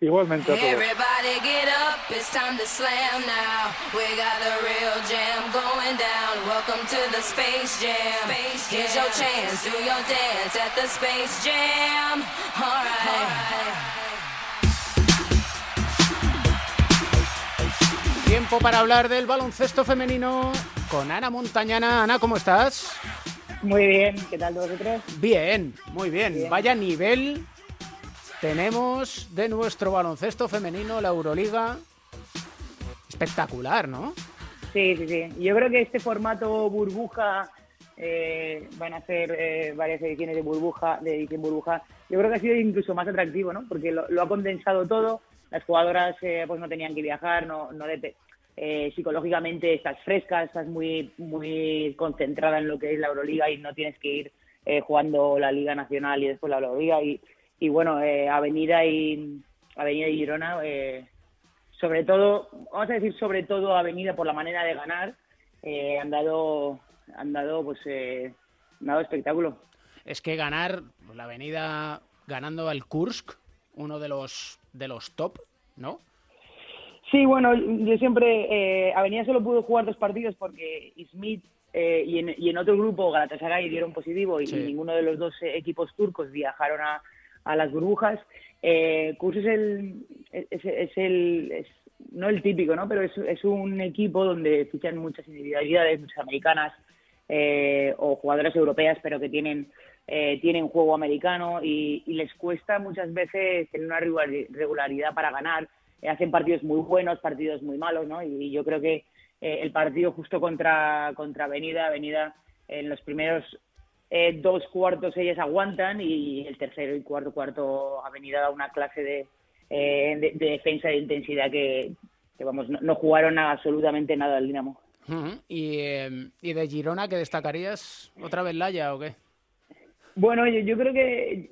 N: Igualmente a todos.
Q: Everybody get up, it's time to slam now. We got the real jam going down. Welcome to the Space Jam. Here's your chance, do your dance at the Space Jam. Alright.
L: Tiempo para hablar del baloncesto femenino con Ana Montañana. Ana, ¿cómo estás?
R: Muy bien, ¿qué tal vosotros?
L: Bien, muy bien.
R: Bien.
L: Vaya nivel tenemos de nuestro baloncesto femenino, la Euroliga. Espectacular, ¿no?
R: Sí, sí, sí. Yo creo que este formato burbuja eh, van a hacer eh, varias ediciones de burbuja, de edición burbuja. Yo creo que ha sido incluso más atractivo, ¿no? Porque lo, ha condensado todo. Las jugadoras eh, pues no tenían que viajar, no, no de, eh, psicológicamente estás fresca, estás muy muy concentrada en lo que es la Euroliga y no tienes que ir jugando la Liga Nacional y después la Euroliga y, y bueno, eh, Avenida y Avenida y Girona, eh, sobre todo, vamos a decir sobre todo Avenida por la manera de ganar, eh, han dado han dado pues eh, han dado espectáculo.
L: Es que ganar pues, la avenida ganando al Kursk, uno de los de los top, ¿no?
R: Sí, bueno, yo siempre, eh, Avenida solo pudo jugar dos partidos porque Smith eh, y, en, y en otro grupo Galatasaray dieron positivo y,
L: Sí.
R: y ninguno de los dos equipos turcos viajaron a, a las burbujas. Eh, Kurs es el, es, es el, es- no el típico, ¿no? Pero es, un equipo donde fichan muchas individualidades, muchas americanas eh, o jugadoras europeas, pero que tienen eh, tienen juego americano y, y les cuesta muchas veces tener una regulari- regularidad para ganar. Eh, hacen partidos muy buenos, partidos muy malos, ¿no? Y, yo creo que eh, el partido justo contra, contra Avenida, Avenida en los primeros eh, dos cuartos ellas aguantan y el tercero y cuarto cuarto Avenida da una clase de, eh, de, de defensa de intensidad que, que, vamos, no, no jugaron absolutamente nada al Dinamo.
L: Ujú. y, eh, ¿Y de Girona qué destacarías? ¿Otra vez Laya o qué?
R: Bueno, yo, yo creo que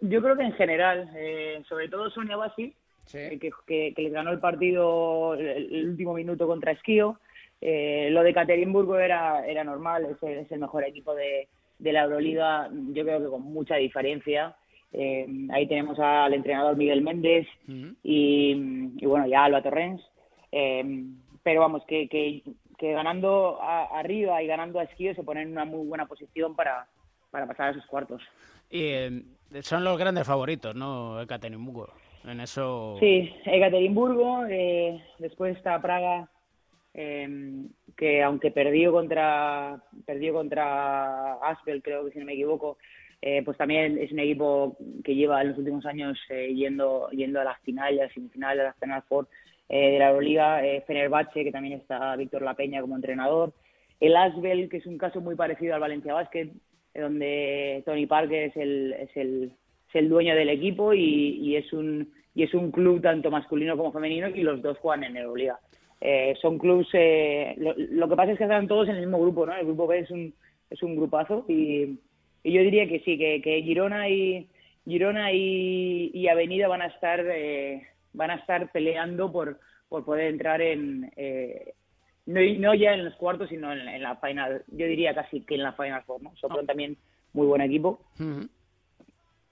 R: yo creo que en general, eh, sobre todo Sonia Basi, eh, que, que, que les ganó el partido el, el último minuto contra Esquío. Eh, lo de Caterinburgo era, era normal, es el, es el mejor equipo de, de la Euroliga, yo creo que con mucha diferencia. Eh, ahí tenemos al entrenador Miguel Méndez y, y bueno, ya Alba Torrens. Eh, pero vamos, que, que, que ganando a- arriba y ganando a Esquío se ponen en una muy buena posición para, para pasar a sus cuartos.
L: Y eh, son los grandes favoritos, ¿no? Ekaterimburgo. En eso.
R: Sí, Ekaterimburgo, eh, después está Praga, eh, que aunque perdió contra perdió contra Aspel, creo que si no me equivoco, eh, pues también es un equipo que lleva en los últimos años eh, yendo yendo a las finales, a semifinales, a las Final Four eh, de la Euroliga, eh, Fenerbahce, que también está Víctor La Peña como entrenador, el Asbel, que es un caso muy parecido al Valencia Basket, donde Tony Parker es el, es el, es el dueño del equipo y, y es un y es un club tanto masculino como femenino y los dos juegan en Euroliga. Eh, son clubes, eh, lo, lo que pasa es que están todos en el mismo grupo, ¿no? El grupo B es un, es un grupazo y, y yo diría que sí, que, que Girona y Girona y, y Avenida van a estar eh, van a estar peleando por, por poder entrar en eh, no, no ya en los cuartos sino en, en la final yo diría casi que en la final four ¿no? son también muy buen equipo.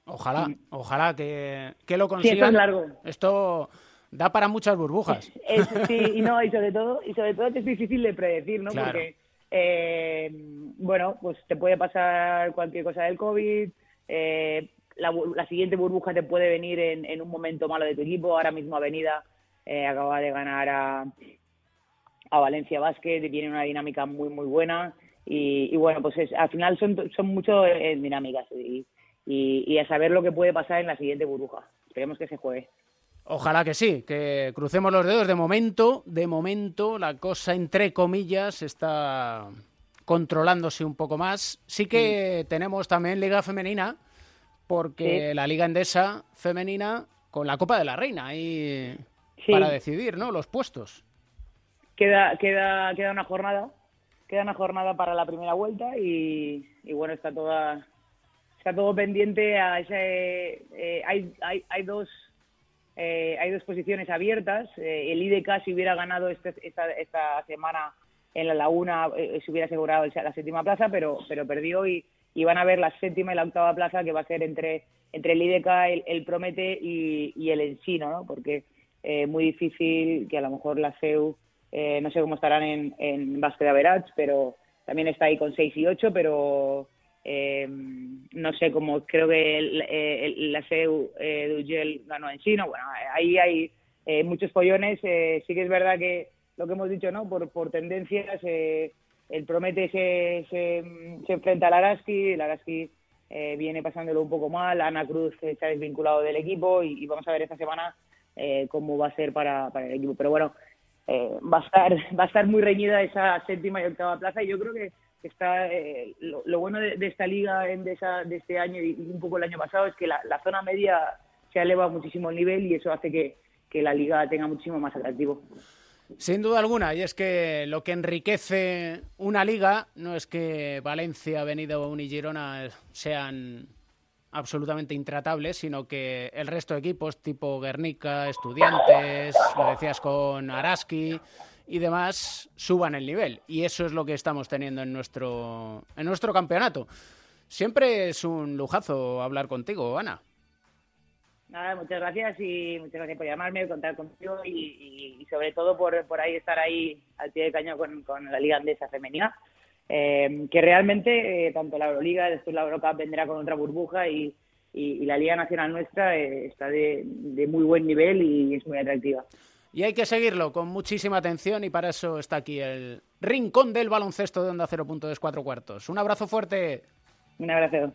L: Ojalá, ojalá que, que lo
R: Mm. Sí, esto
L: consigan.
R: es largo.
L: Esto da para muchas burbujas. (laughs)
R: Sí, y no, y sobre todo, y sobre todo que es difícil de predecir, ¿no?
L: Claro.
R: Porque, eh, bueno, pues te puede pasar cualquier cosa del COVID, eh, la, la siguiente burbuja te puede venir en, en un momento malo de tu equipo. Ahora mismo Avenida eh, acaba de ganar a, a Valencia Basket y tiene una dinámica muy, muy buena. Y, y bueno, pues es, al final son, son mucho dinámicas y, y, y a saber lo que puede pasar en la siguiente burbuja. Esperemos que se juegue.
L: Ojalá que sí, que crucemos los dedos. De momento, de momento, la cosa entre comillas está controlándose un poco más. Sí que tenemos también Liga Femenina, porque
R: Sí.
L: la Liga Endesa Femenina con la Copa de la Reina ahí
R: Sí.
L: para decidir, ¿no? Los puestos.
R: queda queda queda una jornada queda una jornada para la primera vuelta y, y bueno está toda está todo pendiente a ese eh, hay, hay hay dos eh, hay dos posiciones abiertas. Eh, el IDK si hubiera ganado este, esta esta semana en la Laguna eh, se hubiera asegurado la séptima plaza pero pero perdió y, y van a ver la séptima y la octava plaza que va a ser entre entre el IDK el, el Promete y, el Encino no porque eh, muy difícil que a lo mejor la CEU eh, no sé cómo estarán en, en básquet de average, pero también está ahí con 6 y 8, pero eh, no sé cómo, creo que el, eh, el- la CEU eh, de Ugel ganó en chino. Bueno, ahí hay eh, muchos pollones. eh, sí que es verdad que lo que hemos dicho, ¿no? Por, por tendencias, eh, el Promete se, se, enfrenta al Araski, el Araski eh, viene pasándolo un poco mal, Ana Cruz eh, ha desvinculado del equipo y, y vamos a ver esta semana eh, cómo va a ser para, para el equipo. Pero bueno, eh, va a estar (laughs) va a estar muy reñida esa séptima y octava plaza y yo creo que está eh, lo, lo, bueno de, de, esta liga en de, esa, de este año y un poco el año pasado es que la, la zona media se ha elevado muchísimo el nivel y eso hace que, que la liga tenga muchísimo más atractivo.
L: Sin duda alguna, y es que lo que enriquece una liga no es que Valencia, Benidorm y Girona sean absolutamente intratables, sino que el resto de equipos tipo Guernica, Estudiantes, lo decías con Araski y demás, suban el nivel. Y eso es lo que estamos teniendo en nuestro, en nuestro campeonato. Siempre es un lujazo hablar contigo, Ana.
R: Nada, muchas gracias y muchas gracias por llamarme, contar contigo y, y, y sobre todo por, por ahí estar ahí al pie de cañón con, con la Liga Andesa Femenina. Eh, que realmente eh, tanto la Euroliga, después la Eurocup vendrá con otra burbuja y, y, la Liga Nacional nuestra eh, está de, de, muy buen nivel y es muy atractiva.
L: Y hay que seguirlo con muchísima atención y para eso está aquí el rincón del baloncesto de Onda 0.24 cuartos. Un abrazo fuerte.
R: Un abrazo.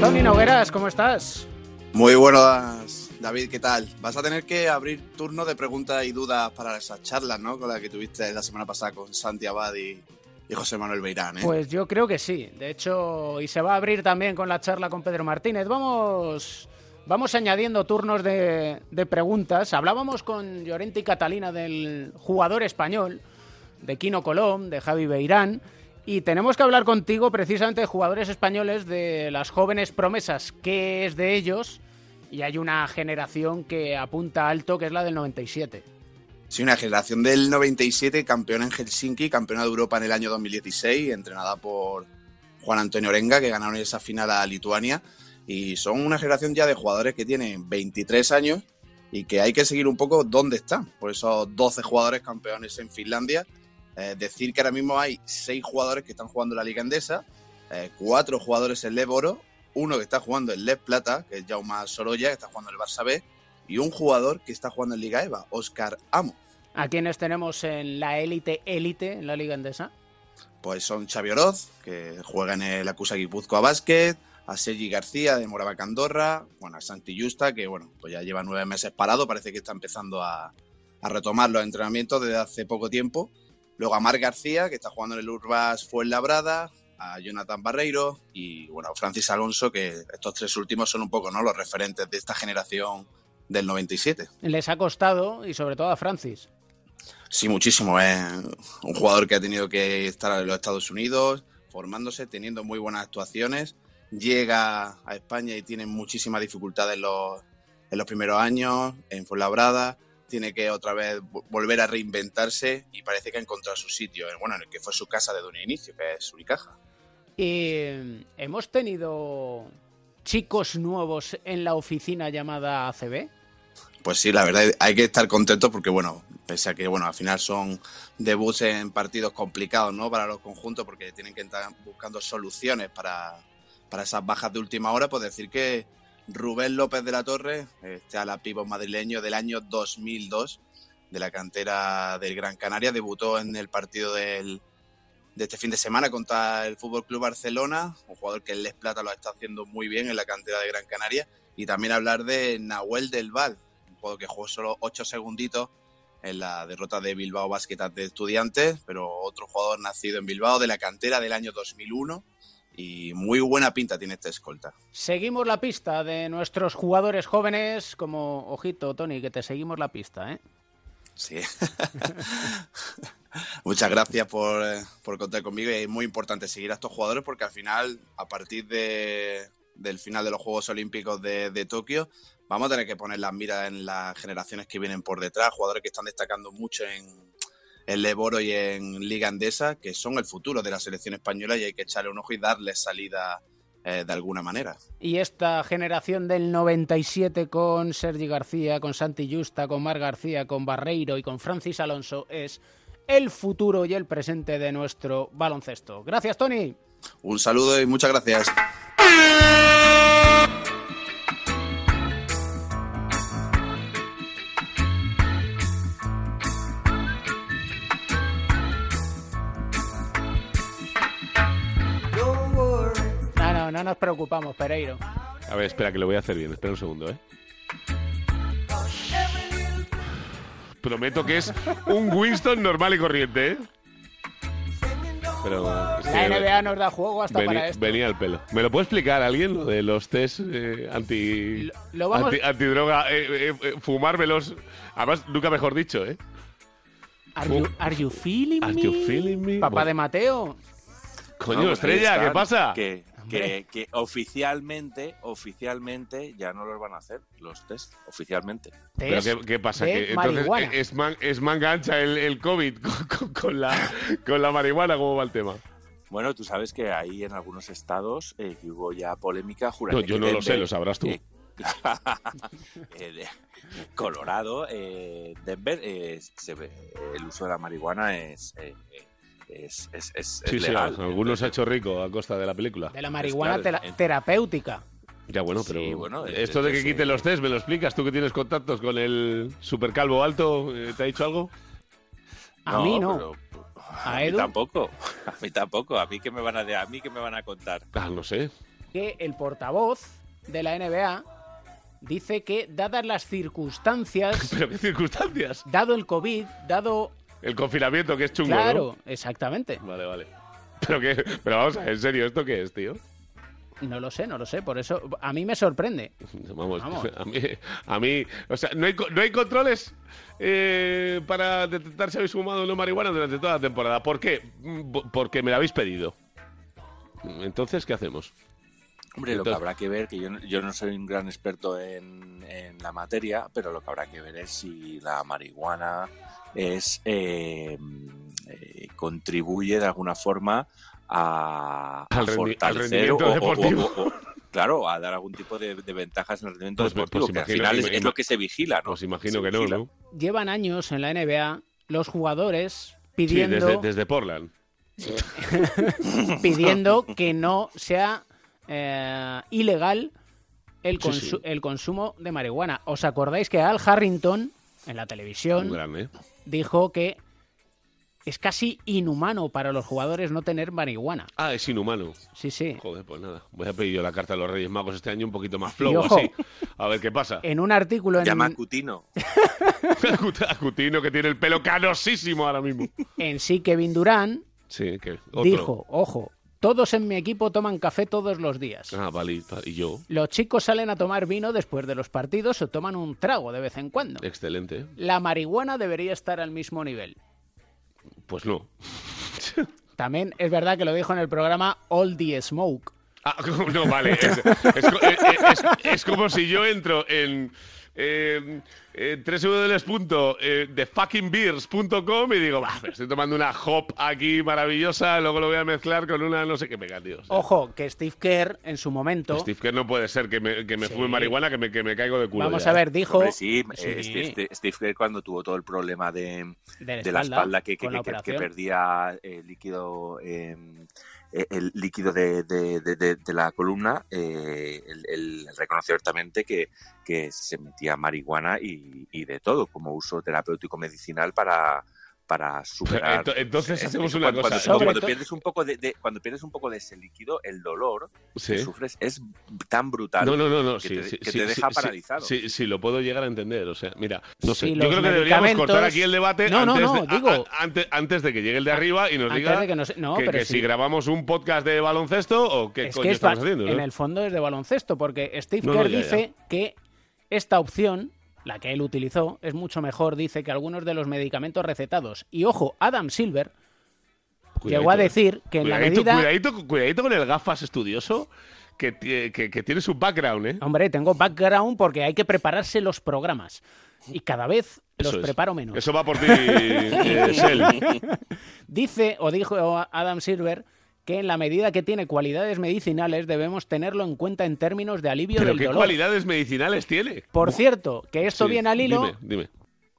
L: Tony Nogueras, ¿cómo estás?
S: Muy buenas, David, ¿qué tal? Vas a tener que abrir turno de preguntas y dudas para esas charlas, ¿no? Con la que tuviste la semana pasada con Santi Abad y, y José Manuel Beirán, ¿eh?
L: Pues yo creo que sí. De hecho, y se va a abrir también con la charla con Pedro Martínez. Vamos, vamos añadiendo turnos de, de preguntas. Hablábamos con Llorente y Catalina del jugador español, de Kino Colom, de Javi Beirán. Y tenemos que hablar contigo precisamente de jugadores españoles, de las jóvenes promesas, qué es de ellos. Y hay una generación que apunta alto, que es la del 97.
S: Sí, una generación del 97, campeona en Helsinki, campeona de Europa en el año 2016, entrenada por Juan Antonio Orenga, que ganaron esa final a Lituania. Y son una generación ya de jugadores que tienen 23 años y que hay que seguir un poco dónde están. Por esos 12 jugadores campeones en Finlandia eh, decir que ahora mismo hay seis jugadores que están jugando la Liga Endesa, eh, cuatro jugadores en Lev Oro, uno que está jugando en Lev Plata, que es Jaume Sorolla, que está jugando en el Barça B, y un jugador que está jugando en Liga EVA, Oscar Amo.
L: ¿A quiénes tenemos en la élite élite en la Liga Endesa?
S: Pues son Xavi Oroz, que juega en el Acusa Guipúzcoa Basket, a Sergi García de Moravaca Andorra, bueno, a Santi Justa, que bueno, pues ya lleva nueve meses parado, parece que está empezando a, a retomar los entrenamientos desde hace poco tiempo. Luego a Marc García, que está jugando en el Urbas Fuenlabrada, a Jonathan Barreiro y bueno, Francis Alonso, que estos tres últimos son un poco ¿no? los referentes de esta generación del 97.
L: Les ha costado y sobre todo a Francis.
S: Sí, muchísimo. Es un jugador que ha tenido que estar en los Estados Unidos, formándose, teniendo muy buenas actuaciones. Llega a España y tiene muchísimas dificultades en los, en los primeros años, en Fuenlabrada tiene que otra vez volver a reinventarse y parece que ha encontrado su sitio, bueno, en el que fue su casa desde un inicio, que es Unicaja.
L: Y hemos tenido chicos nuevos en la oficina llamada ACB.
S: Pues sí, la verdad hay que estar contentos porque, bueno, pese a que, bueno, al final son debuts en partidos complicados, ¿no? Para los conjuntos porque tienen que estar buscando soluciones para, para esas bajas de última hora, pues decir que Rubén López de la Torre, este ala pívot madrileño del año 2002, de la cantera del Gran Canaria, debutó en el partido del, de este fin de semana contra el Fútbol Club Barcelona, un jugador que en Les Plata lo está haciendo muy bien en la cantera de Gran Canaria, y también hablar de Nahuel del Val, un jugador que jugó solo 8 segunditos en la derrota de Bilbao Basket de Estudiantes, pero otro jugador nacido en Bilbao de la cantera del año 2001 y muy buena pinta tiene esta escolta.
L: Seguimos la pista de nuestros jugadores jóvenes, como, ojito, Tony, que te seguimos la pista, ¿eh?
S: Sí. (laughs) Muchas gracias por, por, contar conmigo y es muy importante seguir a estos jugadores porque al final, a partir de, del final de los Juegos Olímpicos de, Tokio, vamos a tener que poner las miras en las generaciones que vienen por detrás, jugadores que están destacando mucho en, en Leboro y en Liga Andesa, que son el futuro de la selección española y hay que echarle un ojo y darle salida eh, de alguna manera.
L: Y esta generación del 97 con Sergi García, con Santi Justa, con Mar García, con Barreiro y con Francis Alonso es el futuro y el presente de nuestro baloncesto. Gracias, Tony.
S: Un saludo y muchas gracias.
L: Pereiro.
T: A ver, espera, que lo voy a hacer bien. Espera un segundo, ¿eh? Prometo que es un Winston normal y corriente, ¿eh? Pero es
L: La NBA nos da juego hasta
T: veni-
L: para esto.
T: venía al pelo. ¿Me lo puede explicar alguien lo de los test eh, anti,
L: lo vamos-
T: anti- antidroga? eh, eh, eh, fumármelos. Además, nunca mejor dicho, ¿eh?
L: Are you, are you feeling
T: Are
L: me?
T: you feeling me?
L: Papá
T: Bueno.
L: de Mateo.
T: Coño,
U: No, pues
T: estrella, ¿qué pasa?
U: Que. Que, que oficialmente, oficialmente ya no los van a hacer los test, oficialmente.
T: ¿Pero qué, qué pasa?
L: de
T: Que entonces
L: marihuana.
T: es, man- es manga ancha el, el COVID (laughs) con, con- con la, con la marihuana, ¿cómo va el tema?
U: Bueno, tú sabes que ahí en algunos estados eh, hubo ya polémica,
T: No, yo no lo sé, lo sabrás tú.
U: eh, (laughs) eh, de- Colorado, eh, Denver, eh, se ve- el uso de la marihuana es, es, es, es- es
T: Sí, sí,
U: legal.
T: algunos ha hecho rico a costa de la película.
L: De la marihuana
U: claro,
L: terapéutica.
T: Ya bueno, pero
U: Sí, bueno,
T: esto de que quiten
U: eh,
T: los test, ¿me lo explicas? ¿Tú que tienes contactos con el supercalvo alto? eh, ¿Te ha dicho algo?
L: A mí no.
U: pero-
L: A
U: a mí
L: Edu.
U: tampoco. (laughs) A mí tampoco. A mí qué me van a, de- a mí qué me van a contar.
T: Ah, no sé.
L: que el portavoz de la NBA dice que dadas las circunstancias, (laughs)
T: ¿Pero qué circunstancias?
L: dado el COVID, dado...
T: El confinamiento, que es chungo,
L: claro, exactamente.
T: Vale, vale. (laughs) Pero, que, pero vamos, a ver, en serio, ¿esto qué es, tío?
L: No lo sé, no lo sé, por eso a mí me sorprende. (laughs)
T: Vamos,
L: Vamos. (laughs)
T: A, mí, a mí, o sea, no hay, co- no hay controles eh, para detectar si habéis fumado o no marihuana durante toda la temporada. ¿Por qué? Po- Porque me la habéis pedido. Entonces, ¿qué hacemos?
U: Hombre, lo que habrá que ver, que yo, no- yo no soy un gran experto en, en la materia, pero lo que habrá que ver es si la marihuana es eh, eh, contribuye de alguna forma a, a
T: Al al
U: fortalecer
T: rendimiento
U: o- o-
T: deportivo.
U: o- o- claro, a dar algún tipo de, de ventajas en el rendimiento
T: Pues- pues
U: deportivo, que al
T: imagino-
U: final es, lo que se vigila, ¿no?
T: Pues imagino
U: Se
T: que no,
U: vigila.
T: ¿no?
L: Llevan años en la NBA los jugadores
T: Sí,
L: pidiendo,
T: desde, desde Portland. (laughs)
L: pidiendo que no sea eh, ilegal el,
T: Sí,
L: consu-
T: sí.
L: el consumo de marihuana. ¿Os acordáis que Al Harrington en la televisión
T: gran, ¿eh?
L: Dijo que es casi inhumano para los jugadores no tener marihuana?
T: Ah, es inhumano.
L: Sí, sí.
T: Joder, pues nada. Voy a pedir yo la carta a los Reyes Magos este año un poquito más flow,
L: Y ojo.
T: así. A ver qué pasa.
L: En un artículo en,
U: Llama a Cutino. (laughs)
T: A Cutino, que tiene el pelo canosísimo ahora mismo.
L: en sí Kevin Durant
T: Sí, que otro.
L: dijo, ojo, todos en mi equipo toman café todos los días.
T: Ah, vale, y- yo.
L: Los chicos salen a tomar vino después de los partidos o toman un trago de vez en cuando.
T: Excelente.
L: La marihuana debería estar al mismo nivel.
T: Pues no.
L: También es verdad que lo dijo en el programa All the Smoke.
T: Ah, (laughs) no, vale. Es, es co- es- es como si yo entro en eh, eh, www.thefuckingbeers.com y digo, "Bah, me estoy tomando una hop aquí maravillosa, luego lo voy a mezclar con una no sé qué pega, tío. O sea,
L: Ojo, que Steve Kerr en su momento...
T: Steve Kerr no puede ser que me, que me
L: Sí.
T: fume marihuana, que me, que me caigo de culo.
L: Vamos
T: ya,
L: a
T: ¿eh?
L: ver, dijo...
U: Hombre, sí,
L: Sí.
U: eh, Steve, Steve- Steve Kerr cuando tuvo todo el problema de,
L: De la
U: de la
L: espalda,
U: espalda que, que- que- perdía eh, líquido eh, eh, el líquido de, de- de- de- de la columna eh, él, él reconoció abiertamente que, que se metía marihuana y, y de todo como uso terapéutico medicinal para para (laughs) superar
T: Ento- entonces hacemos una
U: cuando,
T: cosa.
U: cuando- cuando pierdes un poco de, de- cuando pierdes un poco de ese líquido el dolor
T: Sí.
U: que sufres es tan brutal
T: No, no, no, no.
U: que,
T: sí,
U: te,
T: sí,
U: que
T: sí,
U: te deja
T: sí,
U: paralizado
T: Sí, sí, lo puedo llegar a entender. O sea, mira, no sé.
L: Si
T: Yo creo que deberíamos cortar aquí el debate
L: No, no,
T: antes,
L: no,
T: de, a-
L: digo-
T: a- antes, antes de que llegue el de arriba y nos
L: Antes
T: diga
L: de que nos- no,
T: que,
L: pero
T: que
L: sí.
T: si grabamos un podcast de baloncesto o qué
L: es
T: coño
L: que es ba-
T: estamos haciendo.
L: en
T: ¿no?
L: el fondo es de baloncesto, porque Steve
T: No, no,
L: Kerr
T: ya,
L: dice que esta opción, la que él utilizó, es mucho mejor, dice, que algunos de los medicamentos recetados. Y ojo, Adam Silver
T: Cuidadito,
L: llegó a
T: eh.
L: decir que en la medida...
T: Cuidadito, cuidadito con el gafas estudioso que, que, que tiene su background, ¿eh?
L: Hombre, tengo background porque hay que prepararse los programas. Y cada vez los
T: Eso es.
L: preparo menos.
T: Eso va por ti, (laughs) eh. (laughs)
L: Dice, o dijo Adam Silver, que en la medida que tiene cualidades medicinales debemos tenerlo en cuenta en términos de alivio
T: ¿Pero
L: del
T: qué
L: dolor.
T: cualidades medicinales tiene?
L: Por cierto, que esto
T: Sí,
L: viene al hilo
T: Dime, dime.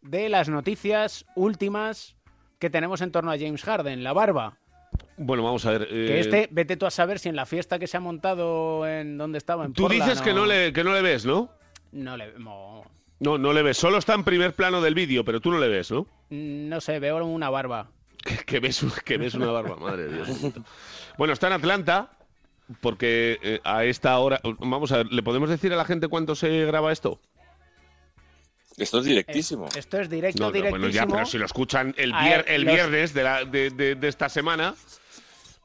L: de las noticias últimas que tenemos en torno a James Harden, la barba.
T: Bueno, vamos a ver.
L: Que
T: eh,
L: este, vete tú a saber si en la fiesta que se ha montado en donde estaba, en
T: Tú dices que no le, que no le ves, ¿no?
L: No le... no,
T: No, no le ves. Solo está en primer plano del vídeo, pero tú no le ves, ¿no?
L: no sé, veo una barba.
T: Que, que ves, un- que ves una barba, madre de Dios. (laughs) Bueno, está en Atlanta. porque eh, a esta hora, vamos a ver, ¿le podemos decir a la gente cuánto se graba esto?
U: Esto es directísimo.
L: Esto es directo,
T: No, no,
L: directísimo.
T: bueno, ya, pero si lo escuchan el,
L: A
T: vier-
L: ver,
T: el
L: los-
T: viernes de, la- de- de- de esta semana,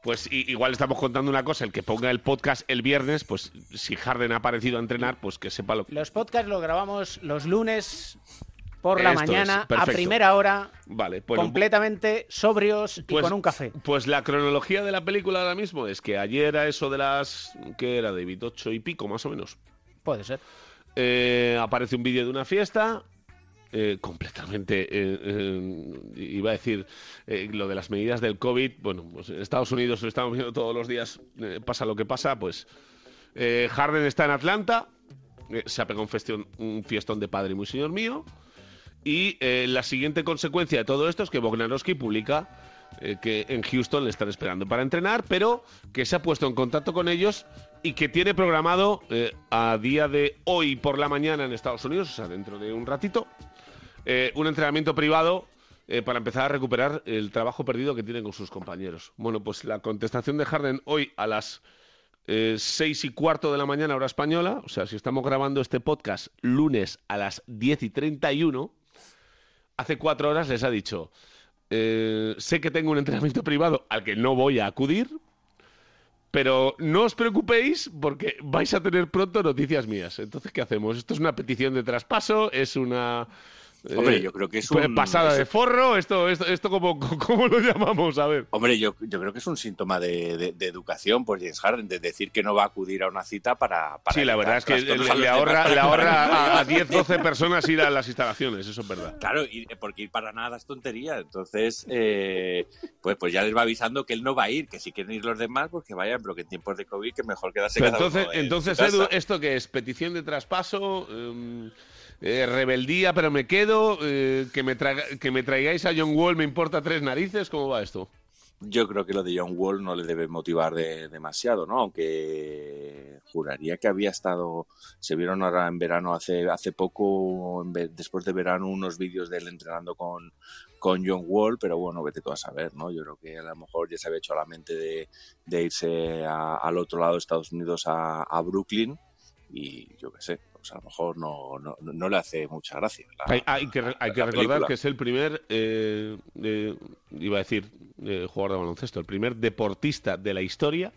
T: pues i- igual estamos contando una cosa. El que ponga el podcast el viernes, pues si Harden ha aparecido a entrenar, pues que sepa lo que.
L: Los podcasts los grabamos los lunes por la
T: Esto
L: mañana a primera hora,
T: Vale, pues,
L: completamente sobrios y
T: pues-
L: con un café.
T: Pues la cronología de la película ahora mismo es que ayer a eso de las. ¿Qué era, David? Ocho y pico, más o menos.
L: Puede ser.
T: Eh, aparece un vídeo de una fiesta. eh, completamente, eh, eh, iba a decir, lo de las medidas del COVID. Bueno, pues en Estados Unidos lo estamos viendo todos los días, pasa lo que pasa. Pues Harden está en Atlanta, se ha pegado un, festión- un fiestón de padre muy señor mío. Y eh, la siguiente consecuencia de todo esto es que Bogdanowski publica eh, que en Houston le están esperando para entrenar, pero que se ha puesto en contacto con ellos y que tiene programado eh, a día de hoy por la mañana en Estados Unidos, o sea, dentro de un ratito, un entrenamiento privado para empezar a recuperar el trabajo perdido que tiene con sus compañeros. Bueno, pues la contestación de Harden hoy a las eh, seis y cuarto de la mañana hora española, o sea, si estamos grabando este podcast lunes a las 10 y 31, hace cuatro horas les ha dicho, eh, sé que tengo un entrenamiento privado al que no voy a acudir, pero no os preocupéis porque vais a tener pronto noticias mías. Entonces, ¿qué hacemos? Esto es una petición de traspaso, es una... eh,
U: Hombre, yo creo que es un-
T: pasada de forro, esto, esto, esto ¿cómo, (laughs) ¿cómo lo llamamos? A ver.
U: Hombre, yo, yo creo que es un síntoma de, de- de educación por James Harden, de decir que no va a acudir a una cita para... para
T: Sí, la verdad es que le, ahorra, le (laughs) ahorra a, a 10, 12 personas ir a las instalaciones, eso es verdad.
U: Claro, y, porque ir para nada es tontería. Entonces, eh, pues, pues ya les va avisando que él no va a ir, que si quieren ir los demás, pues que vayan, pero que en tiempos de COVID que mejor quedarse
T: entonces, entonces. Edu, ¿esto qué es? ¿Petición de traspaso? Em, eh, ¿Rebeldía, pero me quedo? Eh, que, me ¿Que me traigáis a John Wall me importa tres narices? ¿Cómo va esto?
U: Yo creo que lo de John Wall no le debe motivar de- demasiado, ¿no? Aunque juraría que había estado, se vieron ahora en verano hace hace poco, después de verano, unos vídeos de él entrenando con, con John Wall, pero bueno, vete tú a saber, ¿no? Yo creo que a lo mejor ya se había hecho a la mente de, de irse a- al otro lado de Estados Unidos, a, a Brooklyn, y yo qué sé, pues a lo mejor no, no, no le hace mucha gracia. la-
T: Hay, hay que, hay que
U: la
T: recordar
U: película.
T: que es el primer, eh, eh, iba a decir, eh, jugador de baloncesto, el primer deportista de la historia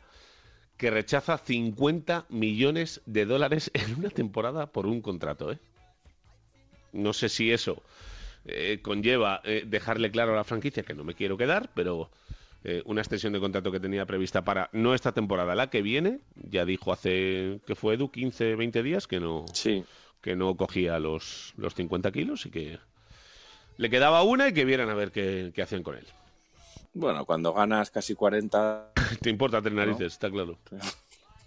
T: que rechaza 50 millones de dólares en una temporada por un contrato. ¿eh? No sé si eso conlleva dejarle claro a la franquicia que no me quiero quedar, pero eh, una extensión de contrato que tenía prevista para no esta temporada, la que viene, ya dijo hace que fue Edu 15, 20 días que no, que no cogía los, los 50 kilos y que le quedaba una y que vieran a ver qué, qué hacían con él.
U: Bueno, cuando ganas casi 40... (laughs)
T: Te importa tres narices, está claro.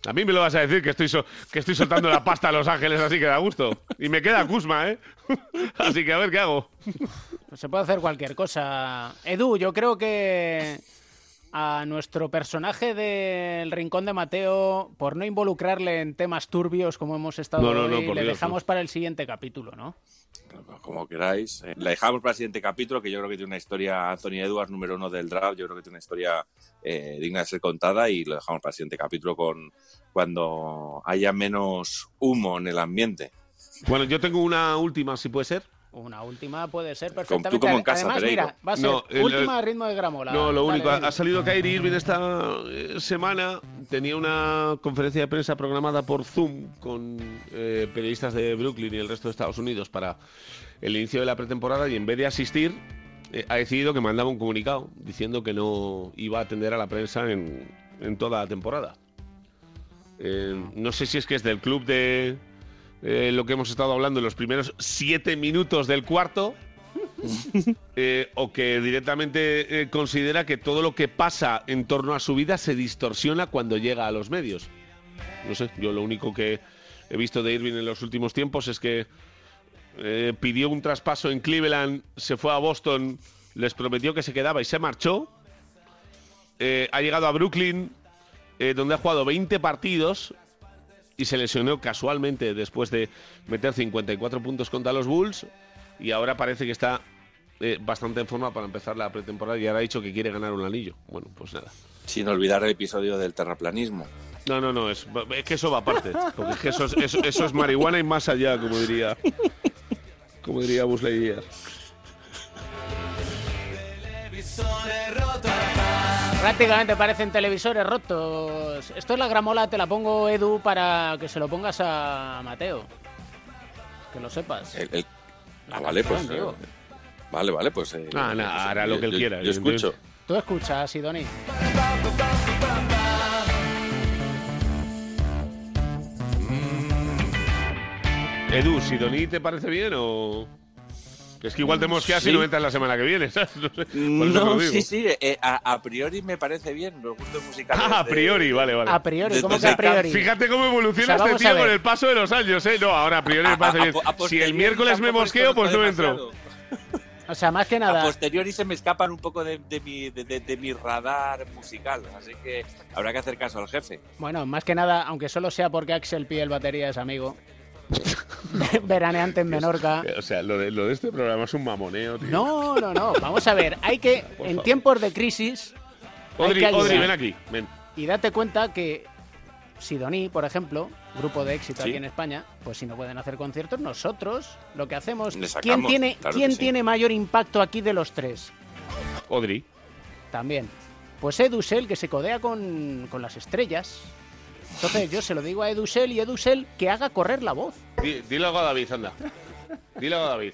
T: A mí me lo vas a decir que estoy, so- que estoy soltando la pasta a Los Ángeles así que da gusto. Y me queda Kuzma, ¿eh? (laughs) así que a ver qué hago.
L: Pues se puede hacer cualquier cosa. Edu, yo creo que a nuestro personaje del Rincón de Mateo, por no involucrarle en temas turbios como hemos estado
U: No, no, no,
L: hoy, le
U: Dios,
L: dejamos para el siguiente capítulo, ¿no?
U: como queráis. Eh, La dejamos para el siguiente capítulo, que yo creo que tiene una historia, Anthony Edwards, número uno del draft, yo creo que tiene una historia eh, digna de ser contada y lo dejamos para el siguiente capítulo con cuando haya menos humo en el ambiente.
T: Bueno, yo tengo una última, si puede ser.
L: Una última puede ser
U: tú
L: perfectamente.
U: como en casa,
L: Además, mira, va a ser
T: No, el-
L: última de ritmo de gramola.
T: No, lo
L: Dale,
T: único, ha salido Kyrie Irving esta eh, semana, tenía una conferencia de prensa programada por Zoom con eh, periodistas de Brooklyn y el resto de Estados Unidos para el inicio de la pretemporada y en vez de asistir eh, ha decidido que mandaba un comunicado diciendo que no iba a atender a la prensa en, en toda la temporada. Eh, no sé si es que es del club de eh, lo que hemos estado hablando en los primeros siete minutos del cuarto. (laughs) eh, o que directamente eh, considera que todo lo que pasa en torno a su vida se distorsiona cuando llega a los medios. No sé, yo lo único que he visto de Irving en los últimos tiempos es que eh, pidió un traspaso en Cleveland, se fue a Boston, les prometió que se quedaba y se marchó. Ha llegado a Brooklyn, donde ha jugado 20 partidos y se lesionó casualmente después de meter 54 puntos contra los Bulls y ahora parece que está eh, bastante en forma para empezar la pretemporada y ahora ha dicho que quiere ganar un anillo. Bueno, pues nada.
U: Sin olvidar el episodio del terraplanismo.
T: No, no, no, es, es que eso va aparte. Porque es que eso es, eso, eso es marihuana y más allá, como diría. Como diría Buzz Lightyear.
L: Prácticamente parecen televisores rotos. Esto es la gramola, te la pongo Edu para que se lo pongas a Mateo. Que lo sepas.
U: El- el- Ah, vale, pues. eh, vale, vale, pues. eh,
T: Ah, nada,
U: pues,
T: hará
U: yo-
T: lo que él
U: yo-
T: quiera,
U: Yo escucho.
L: Tú escuchas, Sidoni.
T: Edu, ¿Sidoní te parece bien o.? Es que igual te mosqueas y
U: Sí.
T: no entras la semana que viene, (laughs) ¿sabes? No, sé, por eso te lo
U: No,
T: digo.
U: sí, sí, eh, a, a priori me parece bien los gustos musicales.
T: Ah, a
U: de-
T: priori, vale, vale.
L: A priori, ¿cómo que a priori?
T: Fíjate cómo evoluciona
L: O sea,
T: este
L: a
T: tío con el paso de los años, ¿eh? No, ahora a priori me
U: A-
T: parece
U: a-
T: bien.
U: a- a
T: Si el miércoles me mosqueo, pues no entro.
L: O sea, más que
U: A
L: nada.
U: posteriori se me escapan un poco de, de mi, de, de- de mi radar musical, así que habrá que hacer caso al jefe.
L: Bueno, más que nada, aunque solo sea porque Axel Pie el batería es amigo. (laughs) Veraneante en Menorca.
T: O sea, lo de, lo de este programa es un mamoneo, tío.
L: No, no, no. Vamos a ver. Hay que,
T: Por
L: en
T: favor.
L: tiempos de crisis,
T: Odri, ven aquí. Ven.
L: Y date cuenta que Sidoní, por ejemplo, grupo de éxito
U: Sí.
L: aquí en España, pues si no pueden hacer conciertos, nosotros lo que hacemos. ¿Quién tiene,
U: claro
L: ¿quién
U: que sí.
L: tiene mayor impacto aquí de los tres?
T: Odri.
L: También. Pues Edusel, que se codea con, con las estrellas. Entonces yo se lo digo a Edusel y Edusel que haga correr la voz.
T: Di- Dile algo a David, anda. (laughs) Dile algo a David.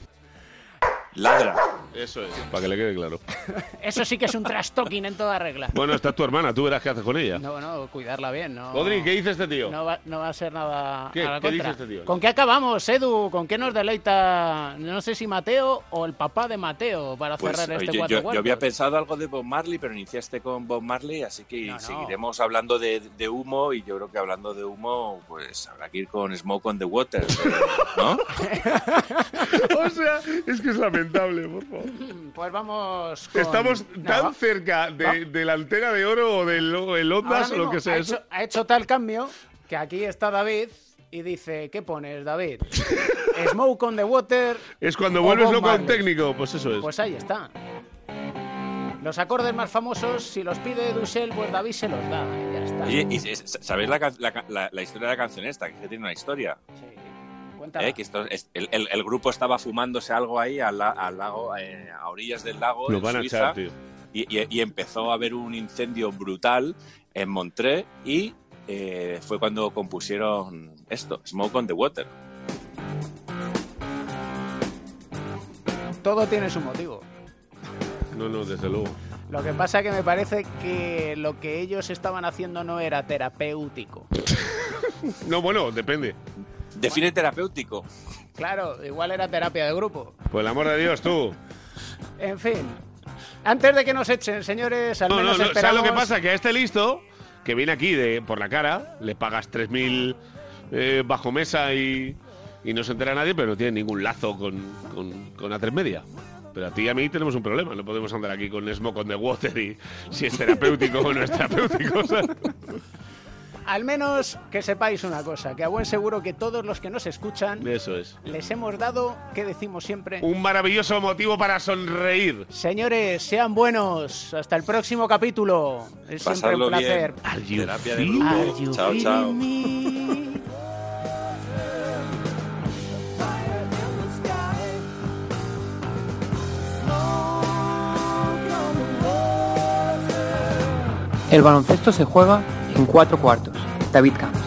U: Ladra.
T: Eso es, para que le quede claro. (laughs)
L: Eso sí que es un trash talking en toda regla.
T: Bueno, está tu hermana, tú verás qué haces con ella.
L: No, no, cuidarla bien, ¿no?
T: Odri, ¿qué dice este tío?
L: No va, no va a ser nada
T: ¿Qué?
L: a la
T: ¿Qué
L: contra.
T: dice este tío?
L: ¿Con qué acabamos, Edu? ¿Con qué nos deleita, no sé si Mateo o el papá de Mateo para
U: Pues,
L: cerrar este
U: yo,
L: cuatro
U: yo- había pensado algo de Bob Marley, pero iniciaste con Bob Marley, así que
L: No, no.
U: seguiremos hablando de, de humo y yo creo que hablando de humo, pues habrá que ir con Smoke on the Water, ¿no? (laughs)
T: o sea, es que es (laughs) lamentable, por favor. (laughs)
L: Pues vamos con...
T: Estamos
L: No,
T: tan
L: va-
T: cerca de, de la antena de oro o del el Ondas o lo que sea
L: ha
T: eso.
L: hecho, ha hecho tal cambio que aquí está David y dice, ¿qué pones, David? (laughs) ¿Smoke on the water?
T: Es cuando vuelves loco a un técnico, pues eso es.
L: Pues ahí está. Los acordes más famosos, si los pide Dussel, pues David se los da. Y ya está.
U: Oye, ¿y ¿sabéis la, la la- la historia de la canción esta? Que tiene una historia.
L: Cuéntala.
U: ¿eh? Que esto es- el, el- el grupo estaba fumándose algo ahí al, la- al lago, eh, a orillas del lago.
T: Lo
U: en
T: van a
U: Suiza,
T: echar, tío.
U: Y, y- y empezó a haber un incendio brutal en Montreux y eh, fue cuando compusieron esto, Smoke on the Water.
L: Todo tiene su motivo.
T: No, no, desde luego.
L: Lo que pasa que me parece que lo que ellos estaban haciendo no era terapéutico. (laughs)
T: No, bueno, depende.
U: Define terapéutico.
L: Claro, igual era terapia de grupo.
T: Por el amor de Dios, tú.
L: En fin. Antes de que nos echen, señores, al
T: No, no,
L: menos
T: no. ¿Sabes
L: esperamos...
T: lo que pasa? Que a este listo, que viene aquí de por la cara, le pagas 3.000 eh, bajo mesa y, y no se entera nadie, pero no tiene ningún lazo con, con, con A3 Media. Pero a ti y a mí tenemos un problema. No podemos andar aquí con Smoke on the Water y si es terapéutico o no es terapéutico. (laughs) ¿sabes?
L: Al menos que sepáis una cosa, que a buen seguro que todos los que nos escuchan
T: Eso es.
L: les hemos dado, ¿qué decimos siempre?
T: Un maravilloso motivo para sonreír.
L: Señores, sean buenos. Hasta el próximo capítulo. Es siempre un placer.
U: bien. Terapia de
L: Are
U: grupo.
L: you
U: Chao, chao.
L: me?
V: El baloncesto se juega en cuatro cuartos. David Camps.